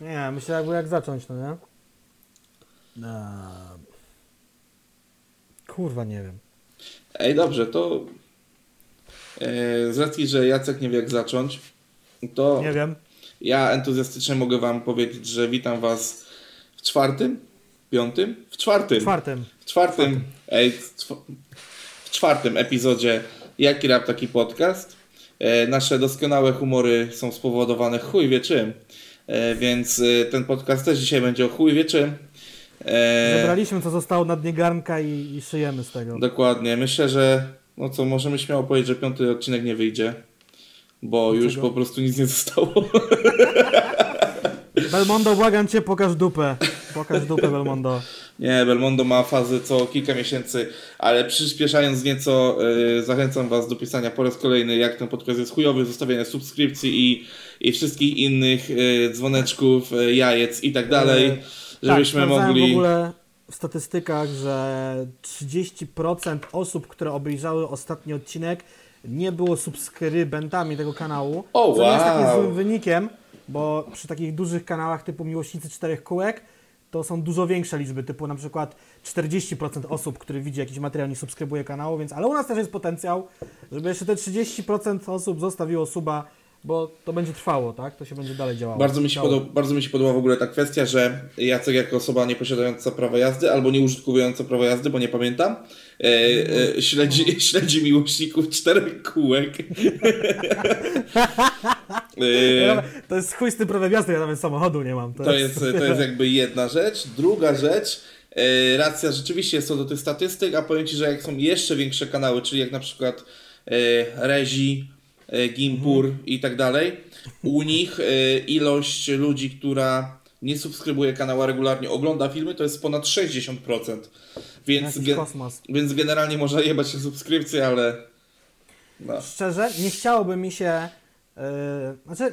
Nie, myślę jakby jak zacząć, no nie? Eee, Kurwa, nie wiem. Ej, dobrze, to e, z racji, że Jacek nie wie jak zacząć, to Nie wiem. ja entuzjastycznie mogę wam powiedzieć, że witam was w czwartym, piątym, w czwartym, Czwartym. w czwartym, ej, w czw- w czwartym epizodzie Jaki Rap Taki Podcast. E, nasze doskonałe humory są spowodowane chuj wie czym, więc e, ten podcast też dzisiaj będzie o chuj wie czym. E, Zebraliśmy, co zostało na dnie garnka i, i szyjemy z tego. Dokładnie. Myślę, że no co, możemy śmiało powiedzieć, że piąty odcinek nie wyjdzie, bo już Dlaczego? po prostu nic nie zostało. Belmondo, błagam cię, pokaż dupę. Pokaż dupę, Belmondo. Nie, Belmondo ma fazy co kilka miesięcy, ale przyspieszając nieco, yy, zachęcam Was do pisania po raz kolejny, jak ten podcast jest chujowy, zostawiania subskrypcji i, i wszystkich innych yy, dzwoneczków, yy, jajec i tak dalej, Yy, żebyśmy tak, mogli... w ogóle w statystykach, że 30% osób, które obejrzały ostatni odcinek, nie było subskrybentami tego kanału. O, co nie jest takim wow. złym wynikiem, bo przy takich dużych kanałach typu Miłośnicy Czterech Kółek to są dużo większe liczby, typu na przykład 40% osób, który widzi jakiś materiał, nie subskrybuje kanału, więc ale u nas też jest potencjał, żeby jeszcze te 30% osób zostawiło suba, bo to będzie trwało, tak? To się będzie dalej działało. Bardzo mi, się podoba, bardzo mi się podoba w ogóle ta kwestia, że Jacek jako osoba nie posiadająca prawa jazdy albo nie użytkująca prawa jazdy, bo nie pamiętam, e, e, śledzi, śledzi miłośników czterech kółek. E, To jest chuj z tym prawem jazdy, ja nawet samochodu nie mam. to, jest, to jest jakby jedna rzecz. Druga rzecz, e, racja rzeczywiście jest co do tych statystyk, a powiem Ci, że jak są jeszcze większe kanały, czyli jak na przykład e, Rezi, Gimpur i tak dalej, u nich ilość ludzi, która nie subskrybuje kanała regularnie, ogląda filmy, to jest ponad 60%. Więc, ge- kosmos. więc generalnie można jebać się subskrypcję, ale no. Szczerze, nie chciałoby mi się. Yy, znaczy,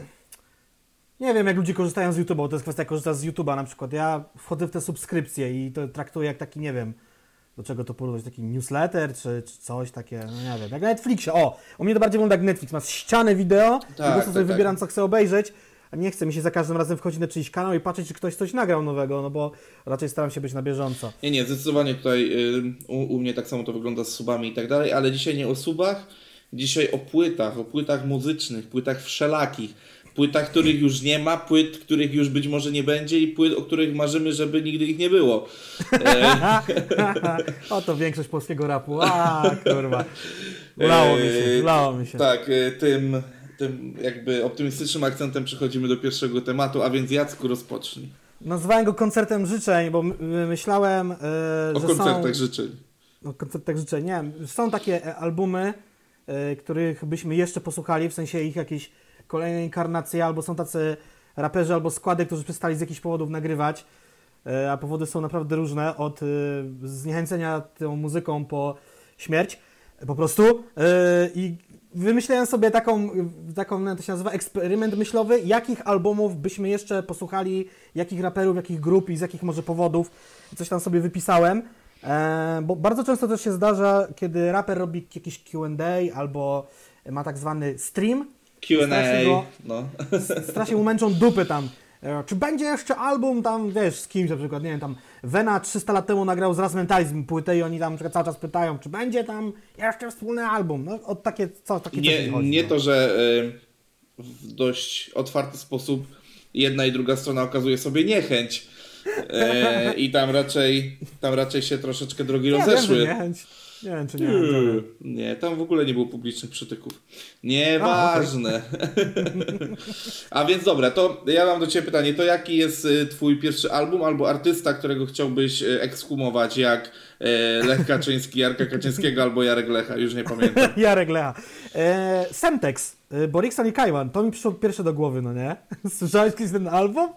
nie wiem, jak ludzie korzystają z YouTube'a, bo to jest kwestia, jak korzystasz z YouTube'a na przykład. Ja wchodzę w te subskrypcje i to traktuję jak taki, nie wiem, do czego to porównać, taki newsletter czy, czy coś takie, no nie wiem, jak na Netflixie. O, u mnie to bardziej wygląda jak Netflix, masz ścianę wideo, i po prostu tak, sobie tak. wybieram, co chcę obejrzeć. Nie chcę mi się za każdym razem wchodzić na czyjś kanał i patrzeć, czy ktoś coś nagrał nowego, no bo raczej staram się być na bieżąco. Nie, nie, zdecydowanie tutaj y, u, u mnie tak samo to wygląda z subami i tak dalej, ale dzisiaj nie o subach, dzisiaj o płytach, o płytach muzycznych, płytach wszelakich, płytach, których już nie ma, płyt, których już być może nie będzie i płyt, o których marzymy, żeby nigdy ich nie było. E, Oto większość polskiego rapu. A, kurwa. Ulało mi się, e, ulało mi się. Tak, e, tym, tym jakby optymistycznym akcentem przechodzimy do pierwszego tematu, a więc Jacku rozpocznij. Nazwałem go koncertem życzeń, bo my- myślałem, yy, O że koncertach są... życzeń. O koncertach życzeń, nie Są takie e, albumy, yy, których byśmy jeszcze posłuchali, w sensie ich jakieś kolejne inkarnacje, albo są tacy raperzy albo składy, którzy przestali z jakichś powodów nagrywać, yy, a powody są naprawdę różne, od zniechęcenia tą muzyką po śmierć, po prostu. Yy, I wymyślałem sobie taką, taką, to się nazywa eksperyment myślowy, jakich albumów byśmy jeszcze posłuchali, jakich raperów, jakich grup i z jakich może powodów. Coś tam sobie wypisałem. E, bo bardzo często też się zdarza, kiedy raper robi jakieś Q&A albo ma tak zwany stream, Q&A, Strasznie go- no. strasznie mu męczą dupy tam. E, Czy będzie jeszcze album tam, wiesz, z kimś na przykład, nie wiem, tam Vena 300 lat temu nagrał z Razmentalizm płytę i oni tam cały czas pytają, czy będzie tam jeszcze wspólny album. No, o takie, co, takie Nie, chodzi, nie no. to, że y, w dość otwarty sposób jedna i druga strona okazuje sobie niechęć. Y, I tam raczej, tam raczej się troszeczkę drogi rozeszły. Nie wiem, czy nie. wiem. Nie, tam w ogóle nie było publicznych przytyków. Nieważne. A więc dobra, to ja mam do Ciebie pytanie. To jaki jest y, Twój pierwszy album albo artysta, którego chciałbyś y, ekshumować, jak y, Lech Kaczyński, Jarka Kaczyńskiego albo Jarek Lecha? Już nie pamiętam. Jarek Lecha. E, Semtex, Borikson i Kajwan, to mi przyszło pierwsze do głowy, no nie? Słyszałeś kiedyś ten album?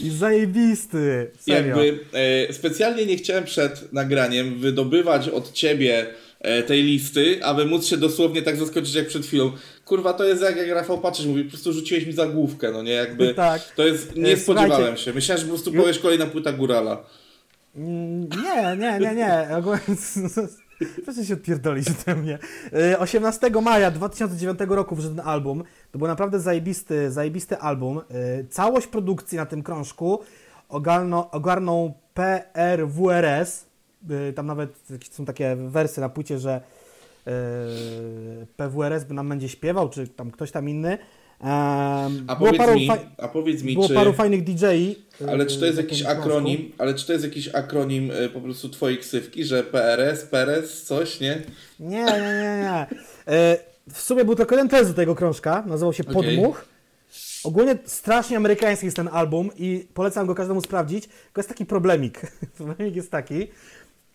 I zajebisty, serio. Jakby e, specjalnie nie chciałem przed nagraniem wydobywać od ciebie e, tej listy, aby móc się dosłownie tak zaskoczyć jak przed chwilą. Kurwa, to jest jak, jak Rafał Patrzysz mówi, po prostu rzuciłeś mi zagłówkę, no nie, jakby Tak. to jest, nie E, spodziewałem słuchajcie. się. Myślałem, że po prostu powiesz kolejna płyta Górala. Mm, Nie, nie, nie, nie. Proszę się odpierdolić ode mnie. E, 18 maja 2009 roku wyszedł ten album. To był naprawdę zajebisty, zajebisty album. E, Całość produkcji na tym krążku ogarnął, ogarnął PRWRS. E, Tam nawet są takie wersy na płycie, że e, PWRS by nam będzie śpiewał, czy tam ktoś tam inny. Em, A powiedz paru, mi, a powiedz mi było czy... paru fajnych DJ-i. e, Ale czy to jest jakiś akronim, ale czy to jest jakiś akronim y, po prostu twojej ksywki, że PRS, PRS, coś, nie? Nie, nie, nie, nie. E, w sumie był tylko jeden test do tego krążka, nazywał się. Podmuch. Ogólnie strasznie amerykański jest ten album i polecam go każdemu sprawdzić, tylko jest taki problemik. Problemik jest taki,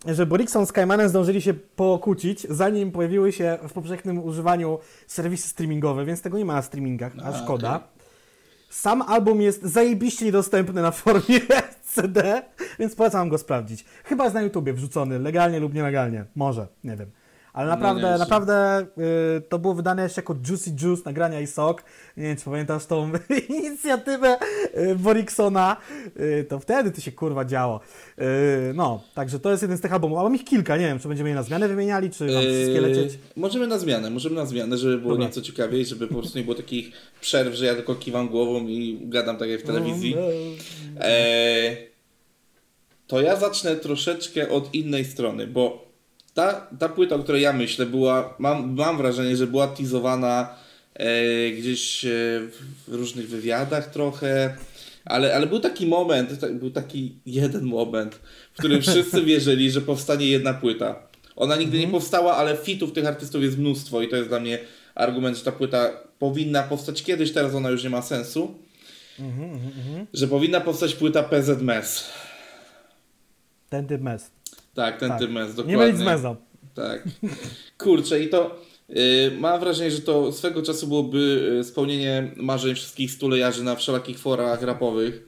że Borikson z Kaimanem zdążyli się pokłócić, zanim pojawiły się w powszechnym używaniu serwisy streamingowe, więc tego nie ma na streamingach, a, A, szkoda. okej. Sam album jest zajebiście niedostępny na formie CD, więc polecam go sprawdzić. Chyba jest na YouTubie wrzucony, legalnie lub nielegalnie. Może, nie wiem. Ale No naprawdę, nieźle. naprawdę y, to było wydane jeszcze jako Juicy Juice, nagrania i sok. Nie wiem, czy pamiętasz tą inicjatywę y, Boriksona. Y, to wtedy to się kurwa działo. Y, no, także to jest jeden z tych albumów. A mam ich kilka, nie wiem, czy będziemy je na zmianę wymieniali, czy mam wszystkie Yy, lecieć. Możemy na zmianę, możemy na zmianę, żeby było Dobra. nieco ciekawiej, żeby po prostu nie było takich przerw, że ja tylko kiwam głową i gadam tak jak w telewizji. No, Eee, to ja zacznę troszeczkę od innej strony, bo ta, ta płyta, o której ja myślę, była, mam, mam wrażenie, że była teasowana e, gdzieś e, w różnych wywiadach trochę, ale, ale był taki moment, ta- był taki jeden moment, w którym wszyscy wierzyli, że powstanie jedna płyta. Ona nigdy nie powstała, ale fitów tych artystów jest mnóstwo i to jest dla mnie argument, że ta płyta powinna powstać kiedyś, teraz ona już nie ma sensu. Że powinna powstać płyta PZ Mes. Ten typ mes. Tak, ten Tak. dokładnie. Nie mylić z mezą. Tak. Kurczę, i to y, mam wrażenie, że to swego czasu byłoby y, spełnienie marzeń wszystkich stulejarzy na wszelakich forach rapowych.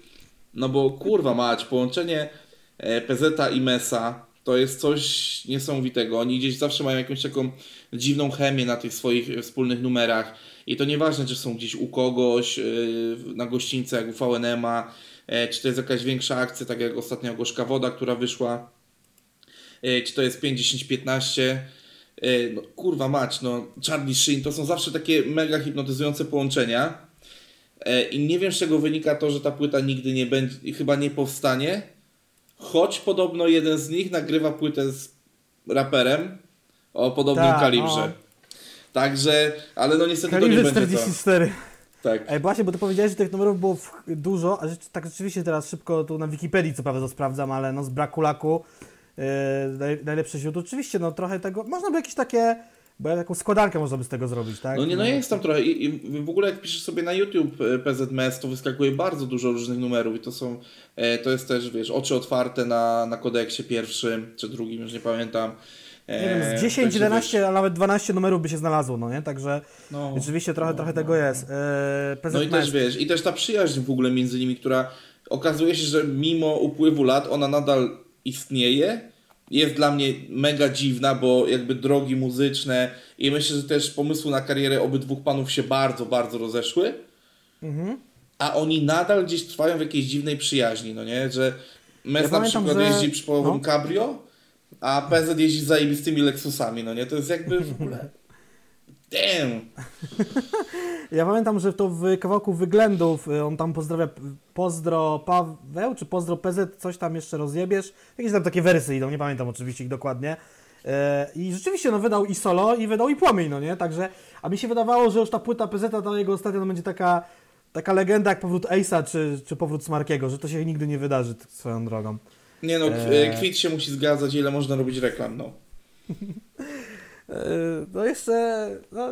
No bo kurwa mać, połączenie e, PZ i Mesa to jest coś niesamowitego. Oni gdzieś zawsze mają jakąś taką dziwną chemię na tych swoich e, wspólnych numerach. I to nieważne, czy są gdzieś u kogoś, y, na gościńce jak u VNM-a, e, czy to jest jakaś większa akcja, tak jak ostatnio Gorzka Woda, która wyszła e, czy to jest 5, 10, 15. e, No, kurwa mać, no Charlie Sheen to są zawsze takie mega hipnotyzujące połączenia. E, I nie wiem z czego wynika to, że ta płyta nigdy nie będzie, chyba nie powstanie. Choć podobno jeden z nich nagrywa płytę z raperem o podobnym Tak, kalibrze. o. Także, ale no niestety to nie Kalibrze będzie to. 44. Tak. Ej, właśnie, bo ty powiedziałeś, że tych numerów było dużo, a rzecz, tak rzeczywiście teraz szybko tu na Wikipedii co prawda to sprawdzam, ale no z braku laku yy, naj, najlepsze źródło. Oczywiście, no trochę tego, można by jakieś takie, bo taką składankę można by z tego zrobić, tak? No nie, no jest tam trochę. I, I w ogóle jak piszesz sobie na YouTube e, PZMS, to wyskakuje bardzo dużo różnych numerów i to są, e, to jest też, wiesz, oczy otwarte na, na kodeksie pierwszym czy drugim, już nie pamiętam. E, Nie wiem, z 10, także 11, a nawet 12 numerów by się znalazło, no nie? Także no, rzeczywiście trochę, trochę tego jest. Yy, PZ no i też wiesz, i też ta przyjaźń w ogóle między nimi, która okazuje się, że mimo upływu lat ona nadal istnieje. Jest dla mnie mega dziwna, bo jakby drogi muzyczne i myślę, że też pomysły na karierę obydwu panów się bardzo, bardzo rozeszły. Mhm. A oni nadal gdzieś trwają w jakiejś dziwnej przyjaźni, no nie? Że Mes Ja na pamiętam, przykład że- jeździ przy połowym no. cabrio, a PZ jeździ zajebistymi Lexusami, no nie? To jest jakby w ogóle... Damn! Ja pamiętam, że to w kawałku Wyględów y, on tam pozdrawia Pozdro Paweł, czy Pozdro PZ, coś tam jeszcze rozjebiesz. Jakieś tam takie wersy idą, nie pamiętam oczywiście ich dokładnie. E, I rzeczywiście no, wydał i solo, i wydał i płomień, no nie? Także, a mi się wydawało, że już ta płyta PZ, ta jego ostatnia, no będzie taka, taka legenda jak powrót Ace'a, czy, czy powrót Smarkiego, że to się nigdy nie wydarzy swoją drogą. Nie no, eee. kwit się musi zgadzać, ile można robić reklam, no. E, No jeszcze, no,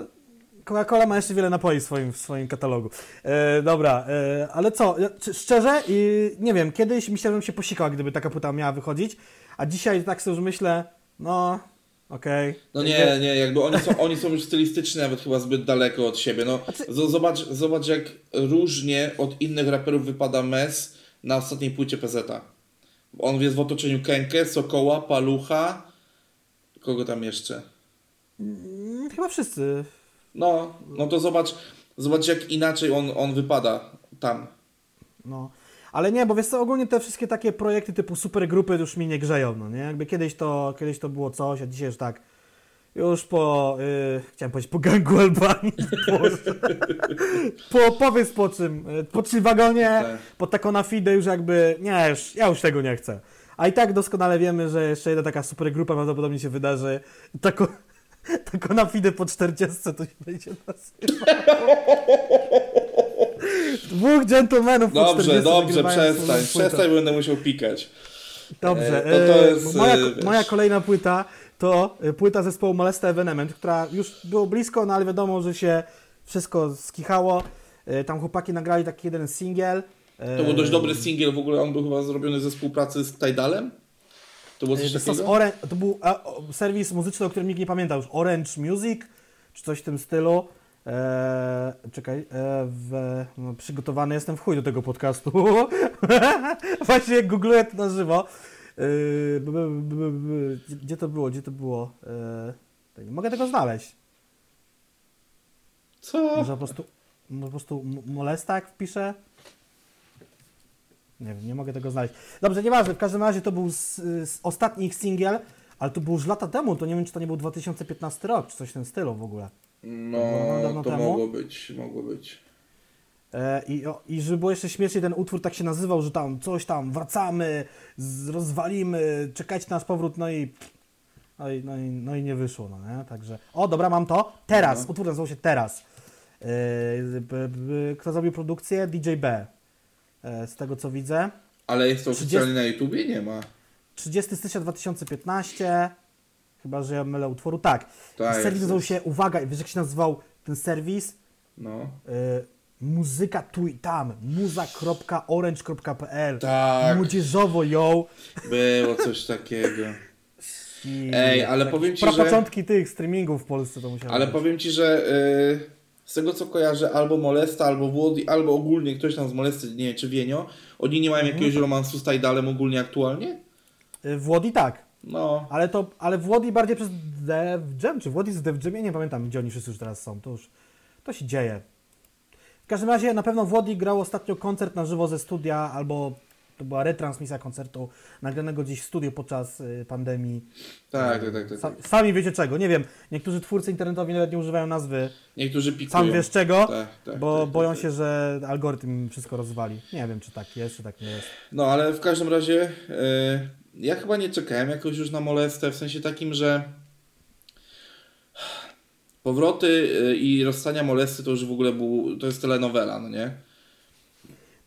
Coca-Cola ma jeszcze wiele napoi w swoim, w swoim katalogu. E, dobra, e, ale co, szczerze, i nie wiem, kiedyś myślałem, że bym się posikał, gdyby taka płyta miała wychodzić, a dzisiaj tak sobie już myślę, no, okej. No nie, nie, jakby oni są, oni są już stylistycznie nawet chyba zbyt daleko od siebie, no. Z- Zobacz, zobacz jak różnie od innych raperów wypada Mes na ostatniej płycie PZ-a. On jest w otoczeniu Kenkę, Sokoła, Palucha, kogo tam jeszcze? Mm, Chyba wszyscy. No, no to zobacz, zobacz jak inaczej on, on wypada tam. No. Ale nie, bo wiesz co, ogólnie te wszystkie takie projekty typu supergrupy już mi nie grzeją, no nie? Jakby kiedyś to, kiedyś to było coś, a dzisiaj już tak już po, yy, chciałem powiedzieć po gangu Albanii, po, powiedz po czym, y, po czym wagonie, Tak. po taką na fide już jakby, nie, już, ja już tego nie chcę. A i tak doskonale wiemy, że jeszcze jedna taka supergrupa prawdopodobnie się wydarzy. Tako, tako na fide po 40 to się będzie nazywało. Dwóch dżentelmenów po Dobrze, 40 dobrze, przestań, przestań, będę musiał pikać. Dobrze, E, to to e, jest, moja, e, moja kolejna płyta to e, płyta zespołu Molesta Evenement, która już było blisko, no ale wiadomo, że się wszystko skichało. Tam chłopaki nagrali taki jeden singiel. To był dość dobry singiel, w ogóle on był chyba zrobiony ze współpracy z Tidalem? To było coś To, takiego? To był a, o, serwis muzyczny, o którym nikt nie pamięta już. Orange Music, czy coś w tym stylu. E, czekaj, e, w, no, przygotowany jestem w chuj do tego podcastu. Właśnie googluję to na żywo. E, b, b, b, gdzie to było? Gdzie to było? E, nie mogę tego znaleźć. Co? Może po prostu, może po prostu m- molesta jak wpiszę? Nie wiem, nie mogę tego znaleźć. Dobrze, nieważne, w każdym razie to był z, z ostatni ich singiel, ale to było już lata temu, to nie wiem, czy to nie był 2015 rok, czy coś w tym stylu w ogóle. No, to mogło być, mogło być. E, i, o, I żeby było jeszcze śmieszniej, ten utwór tak się nazywał, że tam coś tam, wracamy, z, rozwalimy, czekajcie na nasz powrót, no i, no i, no i, no i nie wyszło, no nie? Także, o dobra, mam to, teraz, No. utwór nazywał się Teraz. E, b, b, kto zrobił produkcję? DJ B. E, z tego co widzę. Ale jest to 30 oficjalnie na YouTubie? Nie ma. 30 stycznia 2015, chyba że ja mylę utworu, tak. Tak, serwis nazywał się, uwaga, wiesz jak się nazywał ten serwis? No. Y, muzyka tu i tam, muza.orange.pl Tak. Młodzieżowo ją. Było coś takiego. I Ej, ale tak, powiem ci, pra- że- początki tych streamingów w Polsce to musiało Ale być. powiem Ci, że y, z tego co kojarzę, albo Molesta, albo Włody, albo ogólnie ktoś tam z Molesty, nie wiem, czy Wienio, oni nie mają Mhm. jakiegoś romansu z Tidalem ogólnie aktualnie? Y, Włodi tak, No. ale to, ale Włodi bardziej przez Dev Jam, czy Włodi z Dev Jam, ja nie pamiętam gdzie oni wszyscy już teraz są, to już, to się dzieje. W każdym razie na pewno Włodi grał ostatnio koncert na żywo ze studia, albo to była retransmisja koncertu nagranego gdzieś w studiu podczas y, pandemii. Tak, tak, tak. tak, tak. sami wiecie czego, nie wiem, niektórzy twórcy internetowi nawet nie używają nazwy, Niektórzy pikują. sam wiesz czego, Tak, tak, bo tak, boją tak, się, tak. że algorytm wszystko rozwali. Nie wiem, czy tak jest, czy tak nie jest. No, ale w każdym razie y, ja chyba nie czekałem jakoś już na Molestę, w sensie takim, że powroty y, i rozstania Molesty to już w ogóle był, to jest telenowela, no nie?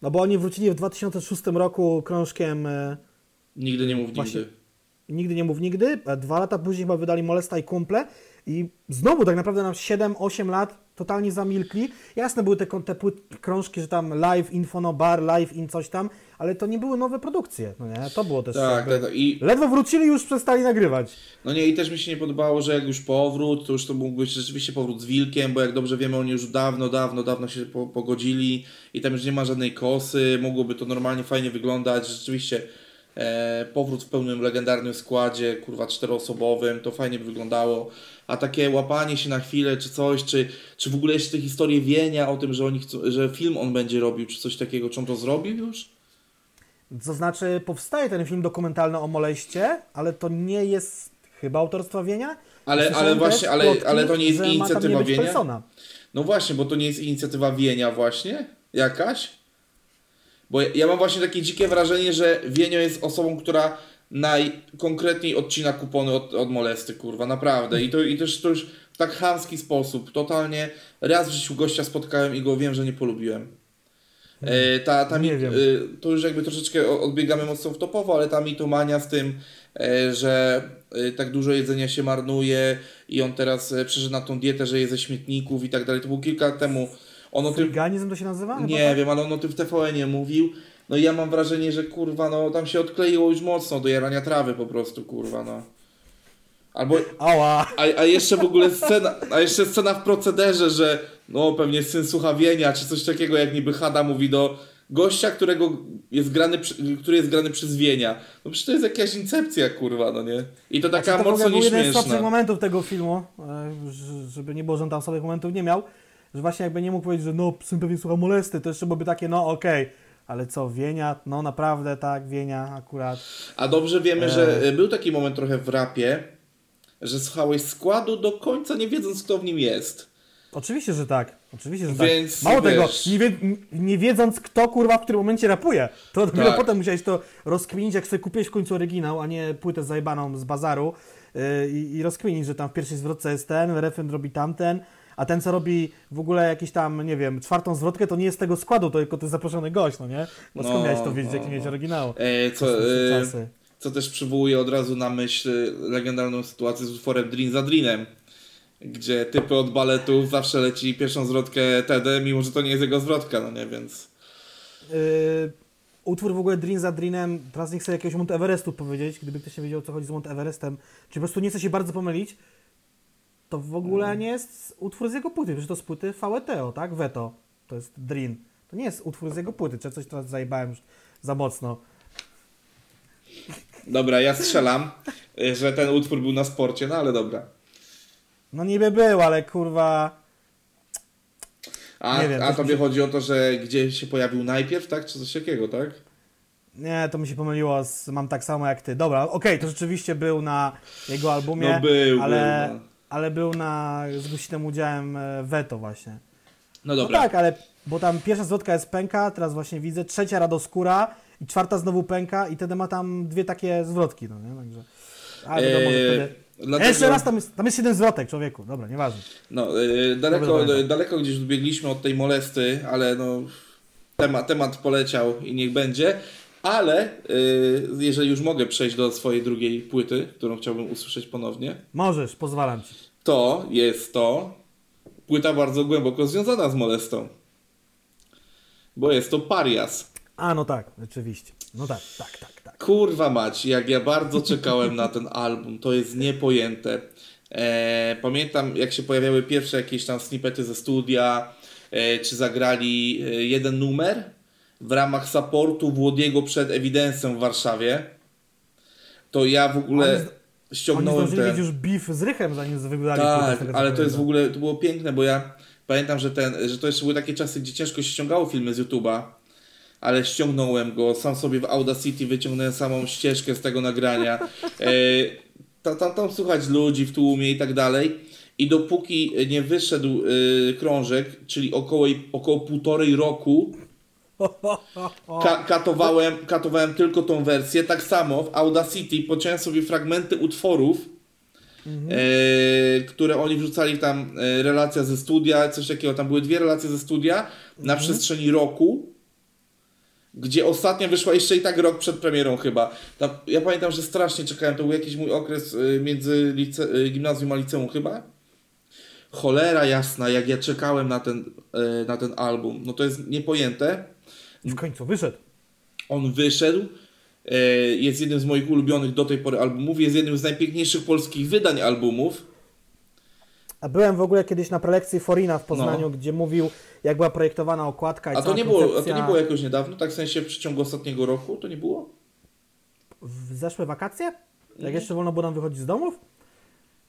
No bo oni wrócili w 2006 roku krążkiem e, Nigdy nie mów Właśnie- nigdy. Nigdy nie mów nigdy, a dwa lata później chyba wydali Molesta i Kumple i znowu tak naprawdę na 7-8 lat totalnie zamilkli. Jasne były te, te płyt, krążki, że tam live infono bar, live in coś tam, ale to nie były nowe produkcje, no nie? To było też Tak, jakby... tak, tak. I Ledwo wrócili, już przestali nagrywać. No nie, i też mi się nie podobało, że jak już powrót, to już to mógł być rzeczywiście powrót z Wilkiem, bo jak dobrze wiemy, oni już dawno, dawno, dawno się po, pogodzili i tam już nie ma żadnej kosy, mogłoby to normalnie fajnie wyglądać, rzeczywiście e, powrót w pełnym legendarnym składzie, kurwa czteroosobowym, to fajnie by wyglądało, a takie łapanie się na chwilę, czy coś, czy, czy w ogóle jeszcze te historie wienia o tym, że oni chcą, że film on będzie robił, czy coś takiego, czy on to zrobił już? To znaczy, powstaje ten film dokumentalny o Moleście, ale to nie jest chyba autorstwa Wienia. Ale- ale właśnie, ale- plotki, ale to nie jest inicjatywa nie Wienia? Persona. No właśnie, bo to nie jest inicjatywa Wienia właśnie? Jakaś? Bo ja- ja mam właśnie takie dzikie wrażenie, że Wienio jest osobą, która najkonkretniej odcina kupony od, od molesty, kurwa, naprawdę. I to, I też to już w tak chamski sposób, totalnie. Raz w życiu gościa spotkałem i go wiem, że nie polubiłem. E, ta, ta Nie mit, wiem. e, to już jakby troszeczkę odbiegamy mocno w topowo, ale ta mitomania z tym, e, że tak dużo jedzenia się marnuje i on teraz przeszedł na tą dietę, że je ze śmietników i tak dalej. To było kilka lat temu. On o tym, Friganizm to się nazywa? Nie tak? wiem, ale on o tym w TVN-ie mówił. No i ja mam wrażenie, że kurwa, no tam się odkleiło już mocno do jarania trawy po prostu, kurwa, no. Albo, Ała! a, a jeszcze w ogóle scena, a jeszcze scena w procederze, że no pewnie syn słuchawienia, czy coś takiego, jak niby Hada mówi do gościa, którego jest grany, który jest grany przez Wienia. No przecież to jest jakaś incepcja, kurwa, no nie? I to taka Znaczy, to mocno ogóle był jeden z słabszych nieśmieszna. momentów tego filmu, e, żeby nie było, że on tam słabych momentów nie miał, że właśnie jakby nie mógł powiedzieć, że no, syn pewnie słucha molesty, to jeszcze byłoby takie, no okej, ale co, Wienia, no naprawdę tak, Wienia akurat. A dobrze wiemy, że e, był taki moment trochę w rapie, że słuchałeś składu do końca nie wiedząc kto w nim jest. Oczywiście, że tak. Oczywiście, że Więc, tak. Mało tego, wiesz- nie, wie, nie wiedząc kto kurwa w którym momencie rapuje. To dopiero Tak. potem musiałeś to rozkminić, jak sobie kupiłeś w końcu oryginał, a nie płytę zajebaną z bazaru yy, i, rozkminić, że tam w pierwszej zwrotce jest ten, refren robi tamten, a ten co robi w ogóle jakiś tam, nie wiem, czwartą zwrotkę, to nie jest tego składu, to tylko jest zaproszony gość, no nie? Bo skąd No, miałeś to wiedzieć, no, jaki miałeś no. oryginał? E, co, e, co też przywołuje od razu na myśl legendarną sytuację z utworem Drin za Drinem, gdzie typy od baletu zawsze leci pierwszą zwrotkę TD, mimo że to nie jest jego zwrotka, no nie, więc... Yy, utwór w ogóle Drin za Drinem, teraz nie chcę jakiegoś Mount Everestu powiedzieć, gdyby ktoś nie wiedział o co chodzi z Mount Everestem, czy po prostu nie chce się bardzo pomylić, to w ogóle Mm. nie jest utwór z jego płyty, przecież to z płyty VETO, tak? Veto, to jest Drin. To nie jest utwór z jego płyty, czy coś teraz zajebałem już za mocno. Dobra, ja strzelam, że ten utwór był na sporcie, no ale dobra. No niby był, ale kurwa... A, Nie wiem, a tobie się- chodzi o to, że gdzie się pojawił najpierw, tak? Czy coś takiego, tak? Nie, to mi się pomyliło, z, mam tak samo jak ty. Dobra, okej, to rzeczywiście był na jego albumie, No był, ale, był, no. ale był na, z głośnym udziałem e, Veto właśnie. No No dobra. tak, ale bo tam pierwsza zwrotka jest pęka, teraz właśnie widzę, trzecia radoskóra i czwarta znowu pęka i wtedy ma tam dwie takie zwrotki, no nie? Także. A wiadomo, Eee, wtedy... dlatego- Jeszcze raz tam jest, tam jest jeden zwrotek, człowieku. Dobra, nieważne. No, y, daleko, Dobra, dobra. daleko gdzieś odbiegliśmy od tej molesty, ale no, temat, temat poleciał i niech będzie. Ale y, jeżeli już mogę przejść do swojej drugiej płyty, którą chciałbym usłyszeć ponownie, Możesz, pozwalam ci. to jest to płyta bardzo głęboko związana z molestą. Bo jest to Parias. A, no tak, rzeczywiście. No tak, tak, tak, tak. Kurwa mać, jak ja bardzo czekałem na ten album, to jest niepojęte. E, pamiętam, jak się pojawiały pierwsze jakieś tam snippety ze studia, e, czy zagrali e, jeden numer w ramach supportu Włodiego przed Evidencem w Warszawie. To ja w ogóle Oni Oni ściągnąłem zdążyli ten... już beef z Rychem, zanim wygrali Tak, ale to jest w ogóle, to było piękne, bo ja pamiętam, że, ten, że to jeszcze były takie czasy, gdzie ciężko się ściągało filmy z YouTube'a, ale ściągnąłem go, sam sobie w Audacity wyciągnąłem samą ścieżkę z tego nagrania. E, tam, tam, tam słuchać ludzi w tłumie i tak dalej. I dopóki nie wyszedł e, krążek, czyli około, około półtorej roku, Ka- katowałem, katowałem tylko tą wersję. Tak samo w Audacity pociąłem sobie fragmenty utworów, e, które oni wrzucali tam, relacja ze studia, coś takiego. Tam były dwie relacje ze studia na przestrzeni roku, gdzie ostatnia wyszła jeszcze i tak rok przed premierą chyba. Tam, ja pamiętam, że strasznie czekałem, to był jakiś mój okres e, między lice- e, gimnazjum a liceum chyba. Cholera jasna, jak ja czekałem na ten, e, na ten album. No to jest niepojęte. W końcu wyszedł. On wyszedł. Jest jednym z moich ulubionych do tej pory albumów. Jest jednym z najpiękniejszych polskich wydań albumów. A byłem w ogóle kiedyś na prelekcji Forina w Poznaniu, gdzie mówił, jak była projektowana okładka i No. A to, nie było, a to koncepcja. nie było jakoś niedawno, tak w sensie w przeciągu ostatniego roku? To nie było? W zeszłe wakacje? Jak jeszcze wolno było nam wychodzić z domów?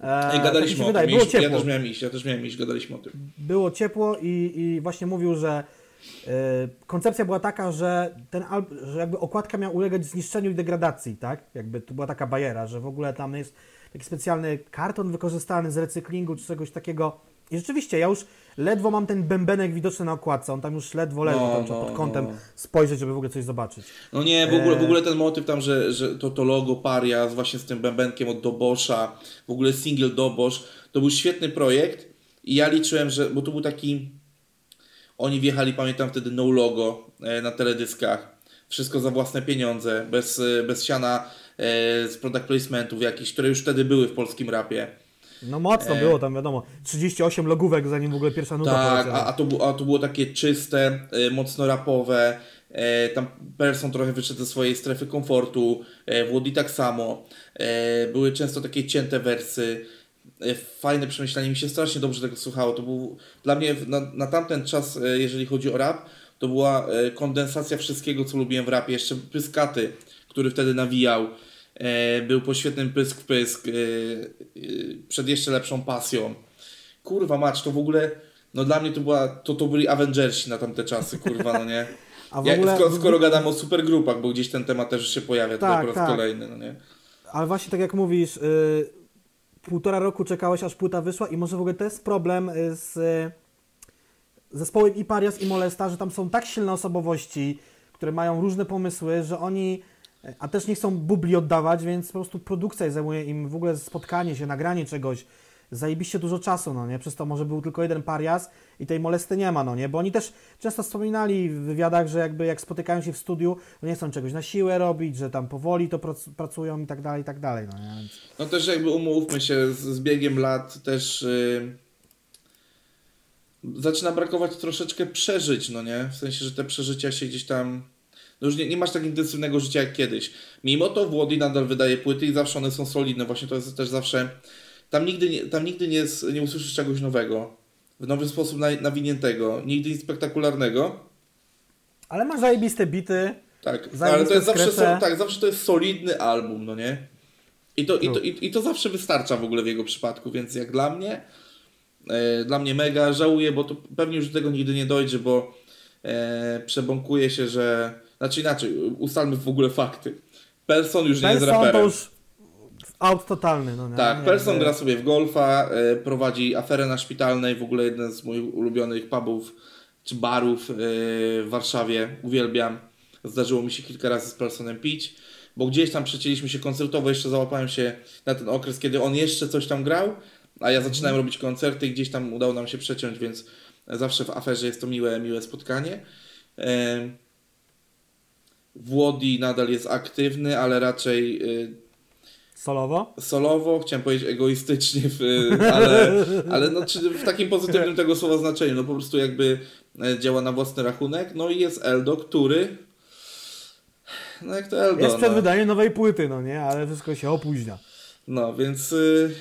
E, Ej, tak gadaliśmy się o wydaje, tym. było Mieliśmy, ja ciepło. też miałem iść, ja też miałem iść, gadaliśmy o tym. Było ciepło i, i właśnie mówił, że e, koncepcja była taka, że ten alb, że jakby okładka miała ulegać zniszczeniu i degradacji, tak? Jakby to była taka bajera, że w ogóle tam jest taki specjalny karton wykorzystany z recyklingu czy czegoś takiego. I rzeczywiście, ja już ledwo mam ten bębenek widoczny na okładce, on tam już ledwo leży, No, tam trzeba no, pod kątem no. spojrzeć, żeby w ogóle coś zobaczyć. No nie, w ogóle, w E. ogóle ten motyw tam, że, że to, to logo Paria z właśnie z tym bębenkiem od Dobosza, w ogóle single Dobosz, to był świetny projekt i ja liczyłem, że, bo to był taki, oni wjechali, pamiętam wtedy no logo e, na teledyskach, wszystko za własne pieniądze, bez, e, bez siana z product placementów jakichś, które już wtedy były w polskim rapie. No mocno E. było tam, wiadomo, 38 logówek, zanim w ogóle pierwsza nuta Tak, a, a, to, a to było takie czyste, e, mocno rapowe. E, tam Person trochę wyszedł ze swojej strefy komfortu, e, Włodi tak samo. E, były często takie cięte wersy. E, fajne przemyślenie, mi się strasznie dobrze tego słuchało. To był dla mnie na, na tamten czas, e, jeżeli chodzi o rap, to była e, kondensacja wszystkiego, co lubiłem w rapie. Jeszcze Pyskaty, który wtedy nawijał. E, był poświetnym pysk w pysk, e, e, przed jeszcze lepszą pasją. Kurwa mać, to w ogóle, no dla mnie to była, to, to byli Avengersi na tamte czasy, kurwa, no nie? A w Jak, ogóle... skoro, skoro gadamy o supergrupach, bo gdzieś ten temat też się pojawia Tak, po raz tak. kolejny, no nie? Ale właśnie tak jak mówisz, y, półtora roku czekałeś, aż płyta wyszła i może w ogóle to jest problem y, z y, zespołem i Parias i Molesta, że tam są tak silne osobowości, które mają różne pomysły, że oni, a też nie chcą bubli oddawać, więc po prostu produkcja zajmuje im w ogóle spotkanie się, nagranie czegoś, zajebiście dużo czasu, no nie? Przez to może był tylko jeden Parias i tej molesty nie ma, no nie? Bo oni też często wspominali w wywiadach, że jakby jak spotykają się w studiu, to nie chcą czegoś na siłę robić, że tam powoli to prac- pracują i tak dalej, i tak dalej, no nie? Więc... No też jakby umówmy się, z, z biegiem lat też y, zaczyna brakować troszeczkę przeżyć, no nie? W sensie, że te przeżycia się gdzieś tam... No już nie, nie masz tak intensywnego życia jak kiedyś. Mimo to Włody nadal wydaje płyty i zawsze one są solidne. Właśnie to jest też zawsze... Tam nigdy nie, tam nigdy nie, nie usłyszysz czegoś nowego. W nowy sposób na, nawiniętego. Nigdy nic spektakularnego. Ale ma zajebiste bity, Tak, ale to jest zawsze, tak, zawsze to jest solidny album, no nie? I to, i, to, i, I to zawsze wystarcza w ogóle w jego przypadku, więc jak dla mnie, e, dla mnie mega żałuję, bo to pewnie już do tego nigdy nie dojdzie, bo e, przebąkuje się, że, znaczy inaczej, ustalmy w ogóle fakty. Person już nie jest Person raperem. to już out totalny, no nie? Tak, Jakby- Person gra sobie w golfa, e, prowadzi aferę na szpitalnej, w ogóle jeden z moich ulubionych pubów czy barów e, w Warszawie. Uwielbiam. Zdarzyło mi się kilka razy z Personem pić, bo gdzieś tam przecięliśmy się koncertowo, jeszcze załapałem się na ten okres, kiedy on jeszcze coś tam grał, a ja zaczynałem robić koncerty i gdzieś tam udało nam się przeciąć, więc zawsze w aferze jest to miłe, miłe spotkanie. Włodi nadal jest aktywny, ale raczej e, Solowo? solowo, chciałem powiedzieć egoistycznie, ale, ale no, w takim pozytywnym tego słowa znaczeniu, no po prostu jakby e, działa na własny rachunek, no i jest Eldo, który no jak to Eldo, Jest przed no, wydaniem nowej płyty, no nie? Ale wszystko się opóźnia. no więc y,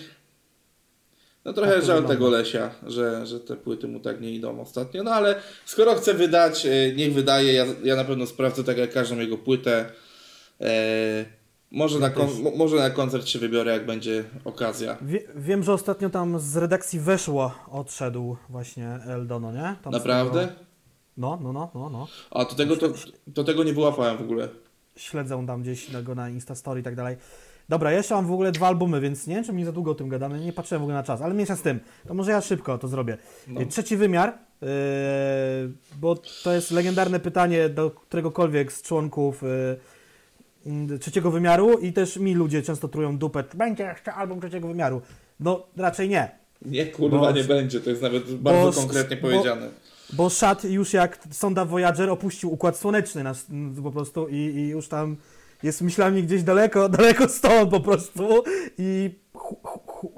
no trochę Tak żal tego Lesia, że, że te płyty mu tak nie idą ostatnio, no ale skoro chce wydać, y, niech wydaje, ja, ja na pewno sprawdzę tak jak każdą jego płytę, e, może, na może na koncert się wybiorę, jak będzie okazja. Wie, wiem, że ostatnio tam z redakcji weszło, odszedł właśnie Eldono, nie? Tam Naprawdę? tego- No, no, no, no, no. A to tego, to, to tego nie wyłapałem w ogóle. Śledzę tam gdzieś go na Instastory i tak dalej. Dobra, jeszcze mam w ogóle dwa albumy, więc nie wiem, czy mi za długo o tym gadamy, nie patrzyłem w ogóle na czas, ale mniejsza z tym. To może ja szybko to zrobię. No. Trzeci wymiar, yy, bo to jest legendarne pytanie do któregokolwiek z członków yy, yy, trzeciego wymiaru i też mi ludzie często trują dupę. Będzie jeszcze album trzeciego wymiaru. No, raczej nie. Nie, kurwa, Bo- nie będzie. To jest nawet bardzo bo- konkretnie bo- powiedziane. Bo Szat już jak sonda Voyager opuścił Układ Słoneczny nas, po prostu i, i już tam jest myślami gdzieś daleko, daleko stąd po prostu i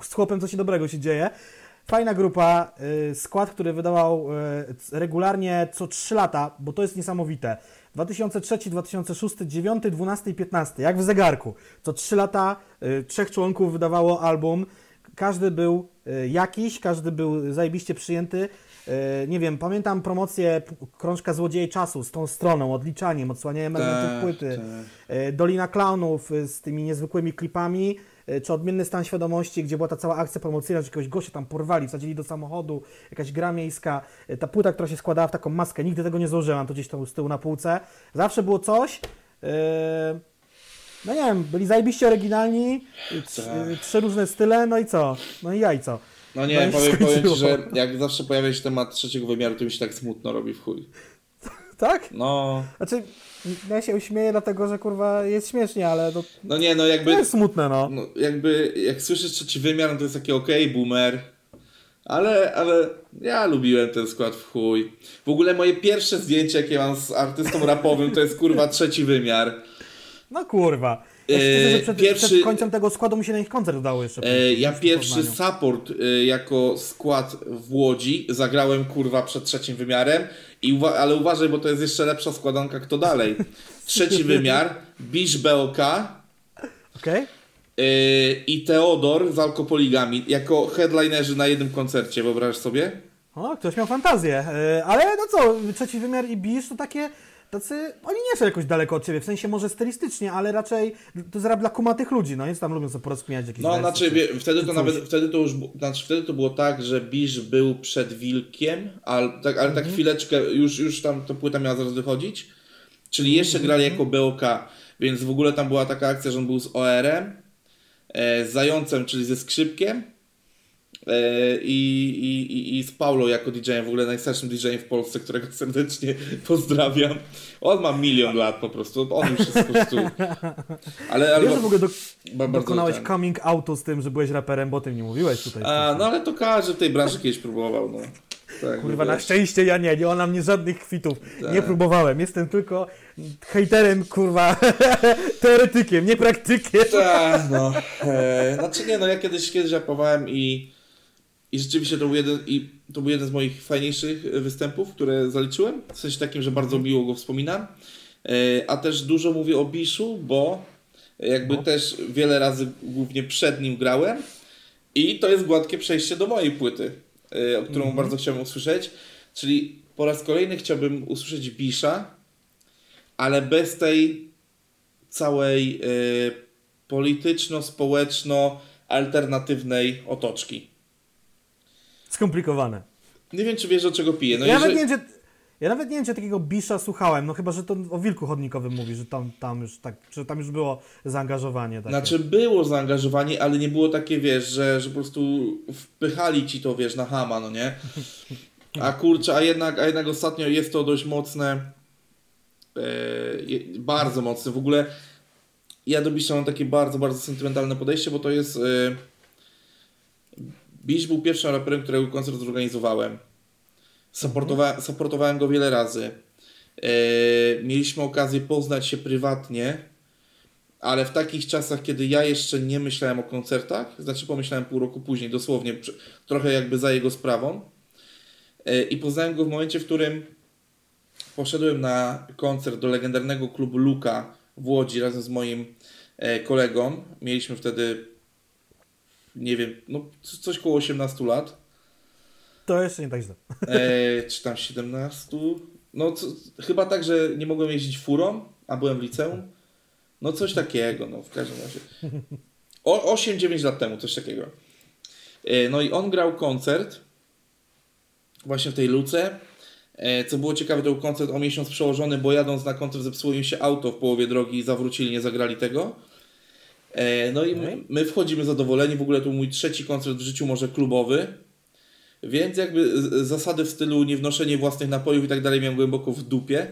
z chłopem coś dobrego się dzieje. Fajna grupa, y, skład, który wydawał y, regularnie co 3 lata, bo to jest niesamowite. 2003, 2006, 2009, 12 i 15, jak w zegarku. Co 3 lata y, trzech członków wydawało album. Każdy był jakiś, każdy był zajebiście przyjęty. Y, Nie wiem, pamiętam promocję Krążka Złodziei Czasu z tą stroną, odliczaniem, odsłanianiem elementów Tak, płyty. tak. E, Dolina Klaunów e, z tymi niezwykłymi klipami, e, czy Odmienny Stan Świadomości, gdzie była ta cała akcja promocyjna, że jakiegoś gościa tam porwali, wsadzili do samochodu, jakaś gra miejska, e, ta płyta, która się składała w taką maskę, nigdy tego nie złożyłem, to gdzieś tam z tyłu na półce. Zawsze było coś, e, no nie wiem, byli zajebiście oryginalni, e, trz- Tak. e, trzy różne style, no i co? No i jajco. No No nie, i powiem, powiem ci, że jak zawsze pojawia się temat trzeciego wymiaru, to mi się tak smutno robi w chuj. Tak? No, Znaczy, ja się uśmieję dlatego, że kurwa jest śmiesznie, ale to, no nie, no to jakby, jest smutne, no. no jakby, jak słyszysz trzeci wymiar, no to jest taki okej, boomer. Ale, ale ja lubiłem ten skład w chuj. W ogóle moje pierwsze zdjęcie, jakie mam z artystą rapowym, to jest kurwa trzeci wymiar. No kurwa. Ja że przed, pierwszy- przed końcem tego składu mi się na ich koncert udało jeszcze. E, ja pierwszy support e, jako skład w Łodzi zagrałem kurwa przed trzecim wymiarem, i uwa- ale uważaj, bo to jest jeszcze lepsza składanka, kto dalej. Trzeci wymiar, Bisz BLK Okej? e, i Teodor z Alkopoligami jako headlinerzy na jednym koncercie, wyobrażasz sobie? O, ktoś miał fantazję. Yy, ale no co, trzeci wymiar i Bisz to takie, tacy, oni nie są jakoś daleko od ciebie, w sensie może stylistycznie, ale raczej to jest rap dla kumatych ludzi, no więc tam lubią sobie porozkminiać jakieś No, znaczy czy- wtedy to nawet, wtedy to już, znaczy wtedy to było tak, że Bisz był przed Wilkiem, ale tak, ale tak chwileczkę, już, już tam ta płyta miała zaraz wychodzić. Czyli jeszcze grali jako BOK, więc w ogóle tam była taka akcja, że on był z OR-em, e, z Zającem, czyli ze Skrzypkiem i, i, i, i z Paulo jako DJ-em, w ogóle najstarszym DJ-em w Polsce, którego serdecznie pozdrawiam. On ma milion lat po prostu, on już jest po prostu... Ale, ale Wiesz, że w ogóle do, dokonałeś ten. coming outu z tym, że byłeś raperem, bo o tym nie mówiłeś tutaj. A, no ale to każdy w tej branży kiedyś próbował, no. Tak, Kurwa, no, na szczęście ja nie, nie ma na mnie żadnych kwitów. Tak. Nie próbowałem, jestem tylko hejterem, kurwa, teoretykiem, nie praktykiem. Tak, no. E, znaczy nie, no ja kiedyś, kiedyś rapowałem i, i rzeczywiście to był, jeden, i to był jeden z moich fajniejszych występów, które zaliczyłem. W sensie takim, że bardzo miło go wspominam. E, a też dużo mówię o Biszu, bo jakby No. też wiele razy głównie przed nim grałem. I to jest gładkie przejście do mojej płyty, e, o którą bardzo chciałbym usłyszeć. Czyli po raz kolejny chciałbym usłyszeć Bisza, ale bez tej całej y, polityczno-społeczno-alternatywnej otoczki. Skomplikowane. Nie wiem, czy wiesz, o czego piję. No ja, jeżeli... nawet nie wiem, czy, ja nawet nie wiem, czy takiego Bisza słuchałem, no chyba, że to o Wilku Chodnikowym mówi, że tam, tam już tak, że tam już było zaangażowanie takie. Znaczy było zaangażowanie, ale nie było takie, wiesz, że, że po prostu wpychali ci to, wiesz, na hama, no nie? A kurczę, a jednak, a jednak ostatnio jest to dość mocne, e, bardzo mocne. W ogóle ja do Bisza mam takie bardzo, bardzo sentymentalne podejście, bo to jest... E, Bisz był pierwszym raperem, którego koncert zorganizowałem. Supportowa- supportowałem go wiele razy. E, mieliśmy okazję poznać się prywatnie, ale w takich czasach, kiedy ja jeszcze nie myślałem o koncertach, znaczy pomyślałem pół roku później, dosłownie, trochę jakby za jego sprawą. E, I poznałem go w momencie, w którym poszedłem na koncert do legendarnego klubu Luka w Łodzi razem z moim e, kolegą. Mieliśmy wtedy, nie wiem, no coś koło 18 lat. To jeszcze nie tak źle. E, czy tam 17? No co, chyba tak, że nie mogłem jeździć furą, a byłem w liceum. No coś takiego, no w każdym razie. O, 8-9 lat temu, coś takiego. E, no i on grał koncert właśnie w tej luce. E, co było ciekawe, to był koncert o miesiąc przełożony, bo jadąc na koncert zepsuło im się auto w połowie drogi i zawrócili, nie zagrali tego. E, no i my, wchodzimy zadowoleni. W ogóle to mój trzeci koncert w życiu, może klubowy. Więc jakby zasady w stylu niewnoszenie własnych napojów i tak dalej miałem głęboko w dupie.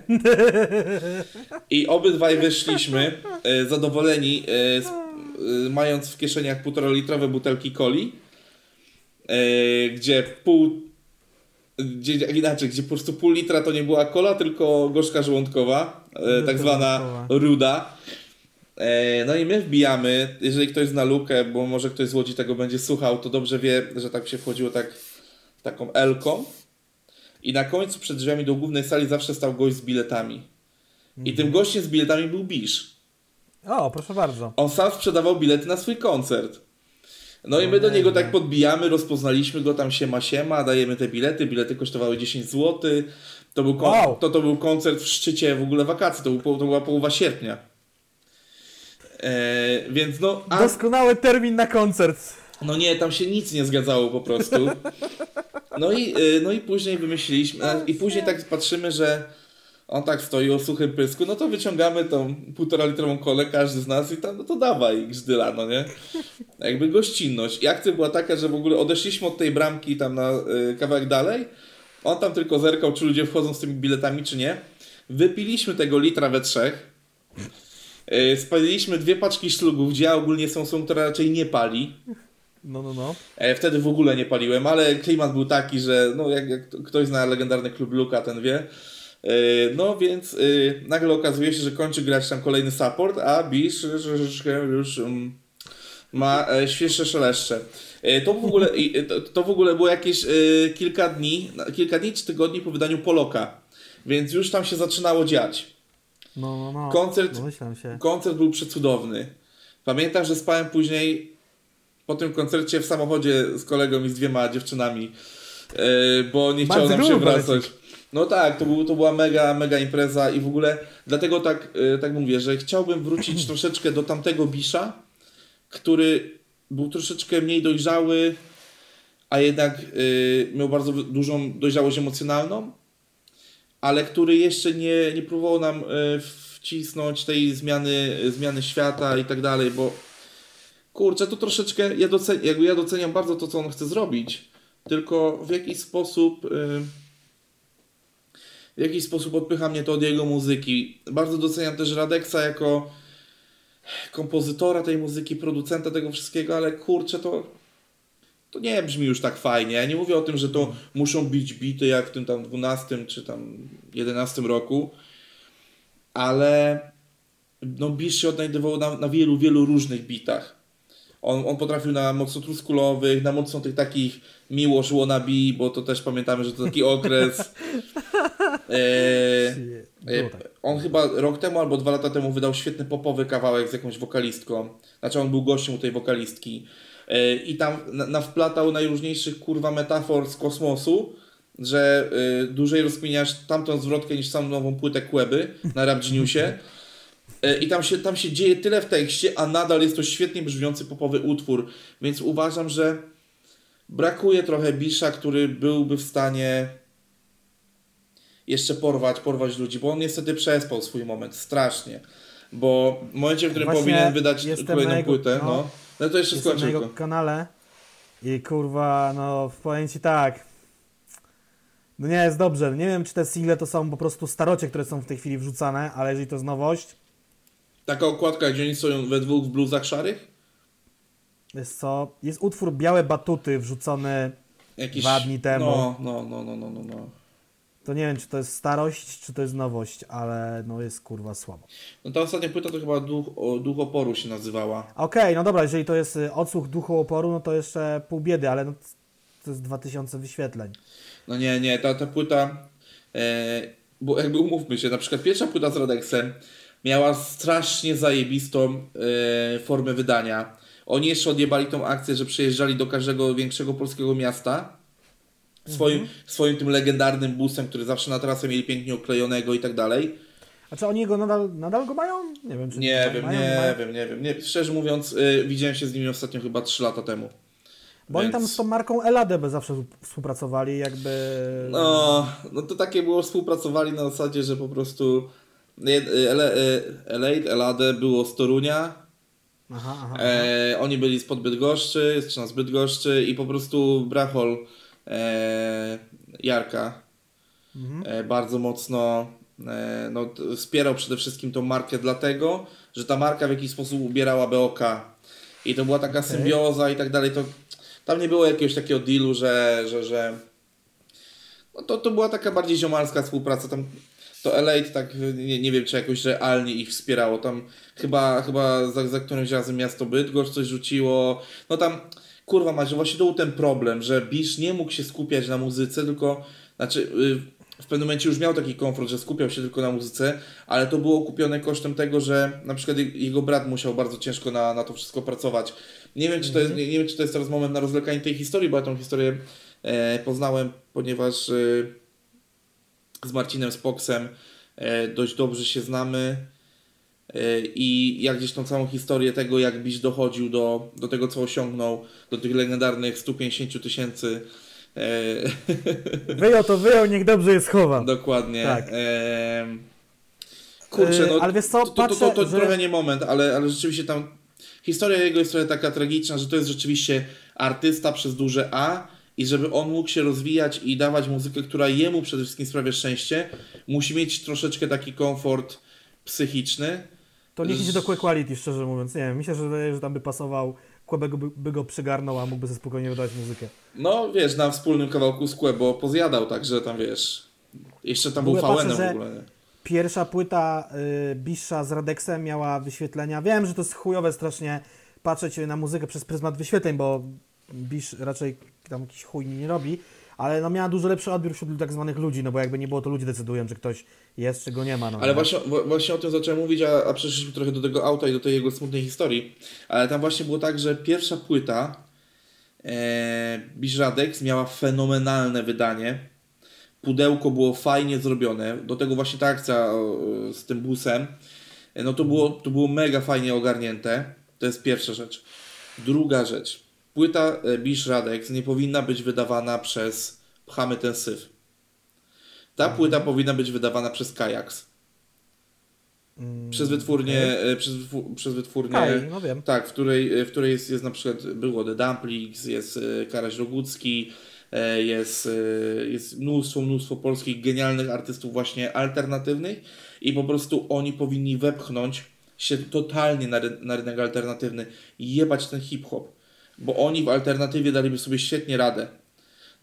I obydwaj wyszliśmy e, zadowoleni, e, mając w kieszeniach półtora litrowe butelki coli, gdzie pół, gdzie, inaczej, gdzie po prostu pół litra to nie była kola, tylko gorzka żołądkowa, tak zwana ruda. E, No i my wbijamy, jeżeli ktoś zna lukę, bo może ktoś z Łodzi tego będzie słuchał, to dobrze wie, że tak się wchodziło tak taką Elką. I na końcu przed drzwiami do głównej sali zawsze stał gość z biletami. I tym gościem z biletami był Bisz. O, proszę bardzo. On sam sprzedawał bilety na swój koncert. No i my do niego tak podbijamy, rozpoznaliśmy go tam siema siema, dajemy te bilety, bilety kosztowały 10 zł. To był, kon- Wow. to, to był koncert w szczycie w ogóle wakacji, to, był, to była połowa sierpnia. E, więc no, a, Doskonały termin na koncert. no nie, tam się nic nie zgadzało po prostu. No i, y, no i później wymyśliliśmy, i później tak patrzymy, że on tak stoi o suchym pysku, no to wyciągamy tą półtora litrową kolę, każdy z nas i tam, no to dawaj, grzdyla, no nie? Jakby gościnność. I akcja była taka, że w ogóle odeszliśmy od tej bramki tam na y, kawałek dalej, on tam tylko zerkał, czy ludzie wchodzą z tymi biletami, czy nie. Wypiliśmy tego litra we trzech. Y, Spaliliśmy dwie paczki szlugów, gdzie ja ogólnie są są, która raczej nie pali. No, no, no. E, Wtedy w ogóle nie paliłem, ale klimat był taki, że no jak, jak ktoś zna legendarny klub Luka, ten wie. E, No więc e, nagle okazuje się, że kończy grać tam kolejny support, a Bisz troszeczkę już um, ma e, świeższe szeleszcze. E, To w ogóle, e, to, w ogóle było jakieś e, kilka dni, kilka dni czy tygodni po wydaniu Poloka, więc już tam się zaczynało dziać. No, no, no. Koncert- Domyślam się. Koncert był przecudowny. Pamiętam, że spałem później po tym koncercie w samochodzie z kolegą i z dwiema dziewczynami, yy, bo nie chciało Bardzo nam się wracać. No tak, to, był, to była mega, mega impreza i w ogóle dlatego tak, yy, tak mówię, że chciałbym wrócić troszeczkę do tamtego Bisza, który był troszeczkę mniej dojrzały, a jednak yy, miał bardzo dużą dojrzałość emocjonalną. Ale który jeszcze nie, nie próbował nam e, wcisnąć tej zmiany, zmiany świata i tak dalej, bo kurczę, to troszeczkę, ja, doceniam, jakby ja doceniam bardzo to, co on chce zrobić, tylko w jakiś sposób e, w jakiś sposób odpycha mnie to od jego muzyki. Bardzo doceniam też Radeksa jako kompozytora tej muzyki, producenta tego wszystkiego, ale kurczę, to, to nie brzmi już tak fajnie. Ja nie mówię o tym, że to muszą być bity jak w tym tam 12 czy tam 11 roku, ale no Bisz się odnajdywał na, na wielu, wielu różnych bitach. On, on potrafił na mocno truskulowych, na mocno tych takich miłość wannabe, bo to też pamiętamy, że to taki okres. E, e, on chyba rok temu albo dwa lata temu wydał świetny popowy kawałek z jakąś wokalistką. Znaczy on był gościem u tej wokalistki. E, I tam na, nawplatał najróżniejszych kurwa metafor z kosmosu, że e, dłużej rozkminiasz tamtą zwrotkę niż samą nową płytę Kłeby na Rap Geniusie. E, I tam się, tam się dzieje tyle w tekście, a nadal jest to świetnie brzmiący popowy utwór. Więc uważam, że brakuje trochę Bisza, który byłby w stanie jeszcze porwać, porwać ludzi, bo on niestety przespał swój moment strasznie. Bo w momencie, w którym Właśnie powinien wydać kolejną płytę, no, no. No, to jeszcze Jestem na skończę jego tylko. kanale i kurwa, no powiem ci tak. No nie jest dobrze. Nie wiem, czy te single to są po prostu starocie, które są w tej chwili wrzucane, ale jeżeli to jest nowość, Taka okładka, gdzie oni stoją we dwóch w bluzach szarych? jest co? Jest utwór Białe Batuty wrzucony, Jakiś... Dwa dni temu. No, no, no, no, no, no, no. To nie wiem, czy to jest starość, czy to jest nowość, ale no jest kurwa słabo. No ta ostatnia płyta to chyba Duch, o, Duch Oporu się nazywała. Okej, no dobra, jeżeli to jest y, odsłuch duchu oporu, no to jeszcze pół biedy, ale no, to jest 2000 wyświetleń. No nie, nie, ta, ta płyta, e, bo jakby umówmy się, na przykład pierwsza płyta z Radexem miała strasznie zajebistą e, formę wydania. Oni jeszcze odjebali tą akcję, że przyjeżdżali do każdego większego polskiego miasta swoim, swoim tym legendarnym busem, który zawsze na trasę mieli pięknie oklejonego i tak dalej. A czy oni go nadal, nadal go mają? Nie wiem, czy Nie wiem, mają, nie mają? wiem, nie wiem. Nie, szczerze mówiąc, y, widziałem się z nimi ostatnio chyba 3 lata temu. Bo oni tam Więc- z tą marką Eladę zawsze współpracowali, jakby... No, no to takie było, współpracowali na zasadzie, że po prostu nie, y, y, Elade było z Torunia, Aha, aha. e, oni byli spod Bydgoszczy, czy z Bydgoszczy i po prostu Brachol e, Jarka Mhm. e, bardzo mocno e, no, wspierał przede wszystkim tą markę dlatego, że ta marka w jakiś sposób ubierała BOK i to była taka symbioza i tak dalej, to tam nie było jakiegoś takiego dealu, że, że, że no to, to była taka bardziej ziomalska współpraca, tam to Elite tak, nie, nie wiem czy jakoś realnie ich wspierało, tam chyba, chyba za, za którymś razem miasto Bydgoszcz coś rzuciło, no tam kurwa macie, właśnie to był ten problem, że Bisz nie mógł się skupiać na muzyce, tylko znaczy y, w pewnym momencie już miał taki komfort, że skupiał się tylko na muzyce, ale to było kupione kosztem tego, że na przykład jego brat musiał bardzo ciężko na, na to wszystko pracować. Nie wiem, czy to jest, nie, nie wiem, czy to jest teraz moment na rozwlekanie tej historii, bo ja tą historię e, poznałem, ponieważ e, z Marcinem Spoksem e, dość dobrze się znamy i jak gdzieś tą całą historię tego, jak Bisz dochodził do, do tego, co osiągnął, do tych legendarnych 150 tysięcy e, Wyjął to wyjął, niech dobrze je schowa. Dokładnie. Tak. Em, kurczę, no, ale wiesz co, to, to, to, to, patrzę, to że- trochę nie moment, ale, ale rzeczywiście tam historia jego jest trochę taka tragiczna, że to jest rzeczywiście artysta przez duże A i żeby on mógł się rozwijać i dawać muzykę, która jemu przede wszystkim sprawia szczęście, musi mieć troszeczkę taki komfort psychiczny. To niech idzie do Quake Quality, szczerze mówiąc. Nie wiem, myślę, że, że tam by pasował, Kłebek by, by go przygarnął, a mógłby sobie spokojnie wydawać muzykę. No wiesz, na wspólnym kawałku skłę, bo pozjadał, także tam wiesz, jeszcze tam był VN w ogóle. Nie? Pierwsza płyta y, Bisza z Radexem miała wyświetlenia. Wiem, że to jest chujowe strasznie patrzeć na muzykę przez pryzmat wyświetleń, bo Bisz raczej tam jakiś chuj nie robi, ale no miała dużo lepszy odbiór wśród tak zwanych ludzi, no bo jakby nie było, to ludzie decydują, czy ktoś jest, czy go nie ma. No, Ale nie? właśnie, właśnie o tym zacząłem mówić, a, a przeszliśmy trochę do tego auta i do tej jego smutnej historii. Ale tam właśnie było tak, że pierwsza płyta e, Biżradex miała fenomenalne wydanie. Pudełko było fajnie zrobione. Do tego właśnie ta akcja z tym busem. E, No to było, to było mega fajnie ogarnięte. To jest pierwsza rzecz. Druga rzecz. Płyta e, Biżradex nie powinna być wydawana przez Pchamy ten syf. Ta płyta powinna być wydawana przez Kajax. Mm, Przez wytwórnię, okej. e, przez, przez wytwórnię Kaj, no wiem. tak, w której, w której jest, jest na przykład, było The Dumplings, jest e, Karaś Rogucki, e, jest, e, jest mnóstwo, mnóstwo polskich genialnych artystów właśnie alternatywnych i po prostu oni powinni wepchnąć się totalnie na, ry- na rynek alternatywny i jebać ten hip-hop, bo oni w alternatywie daliby sobie świetnie radę.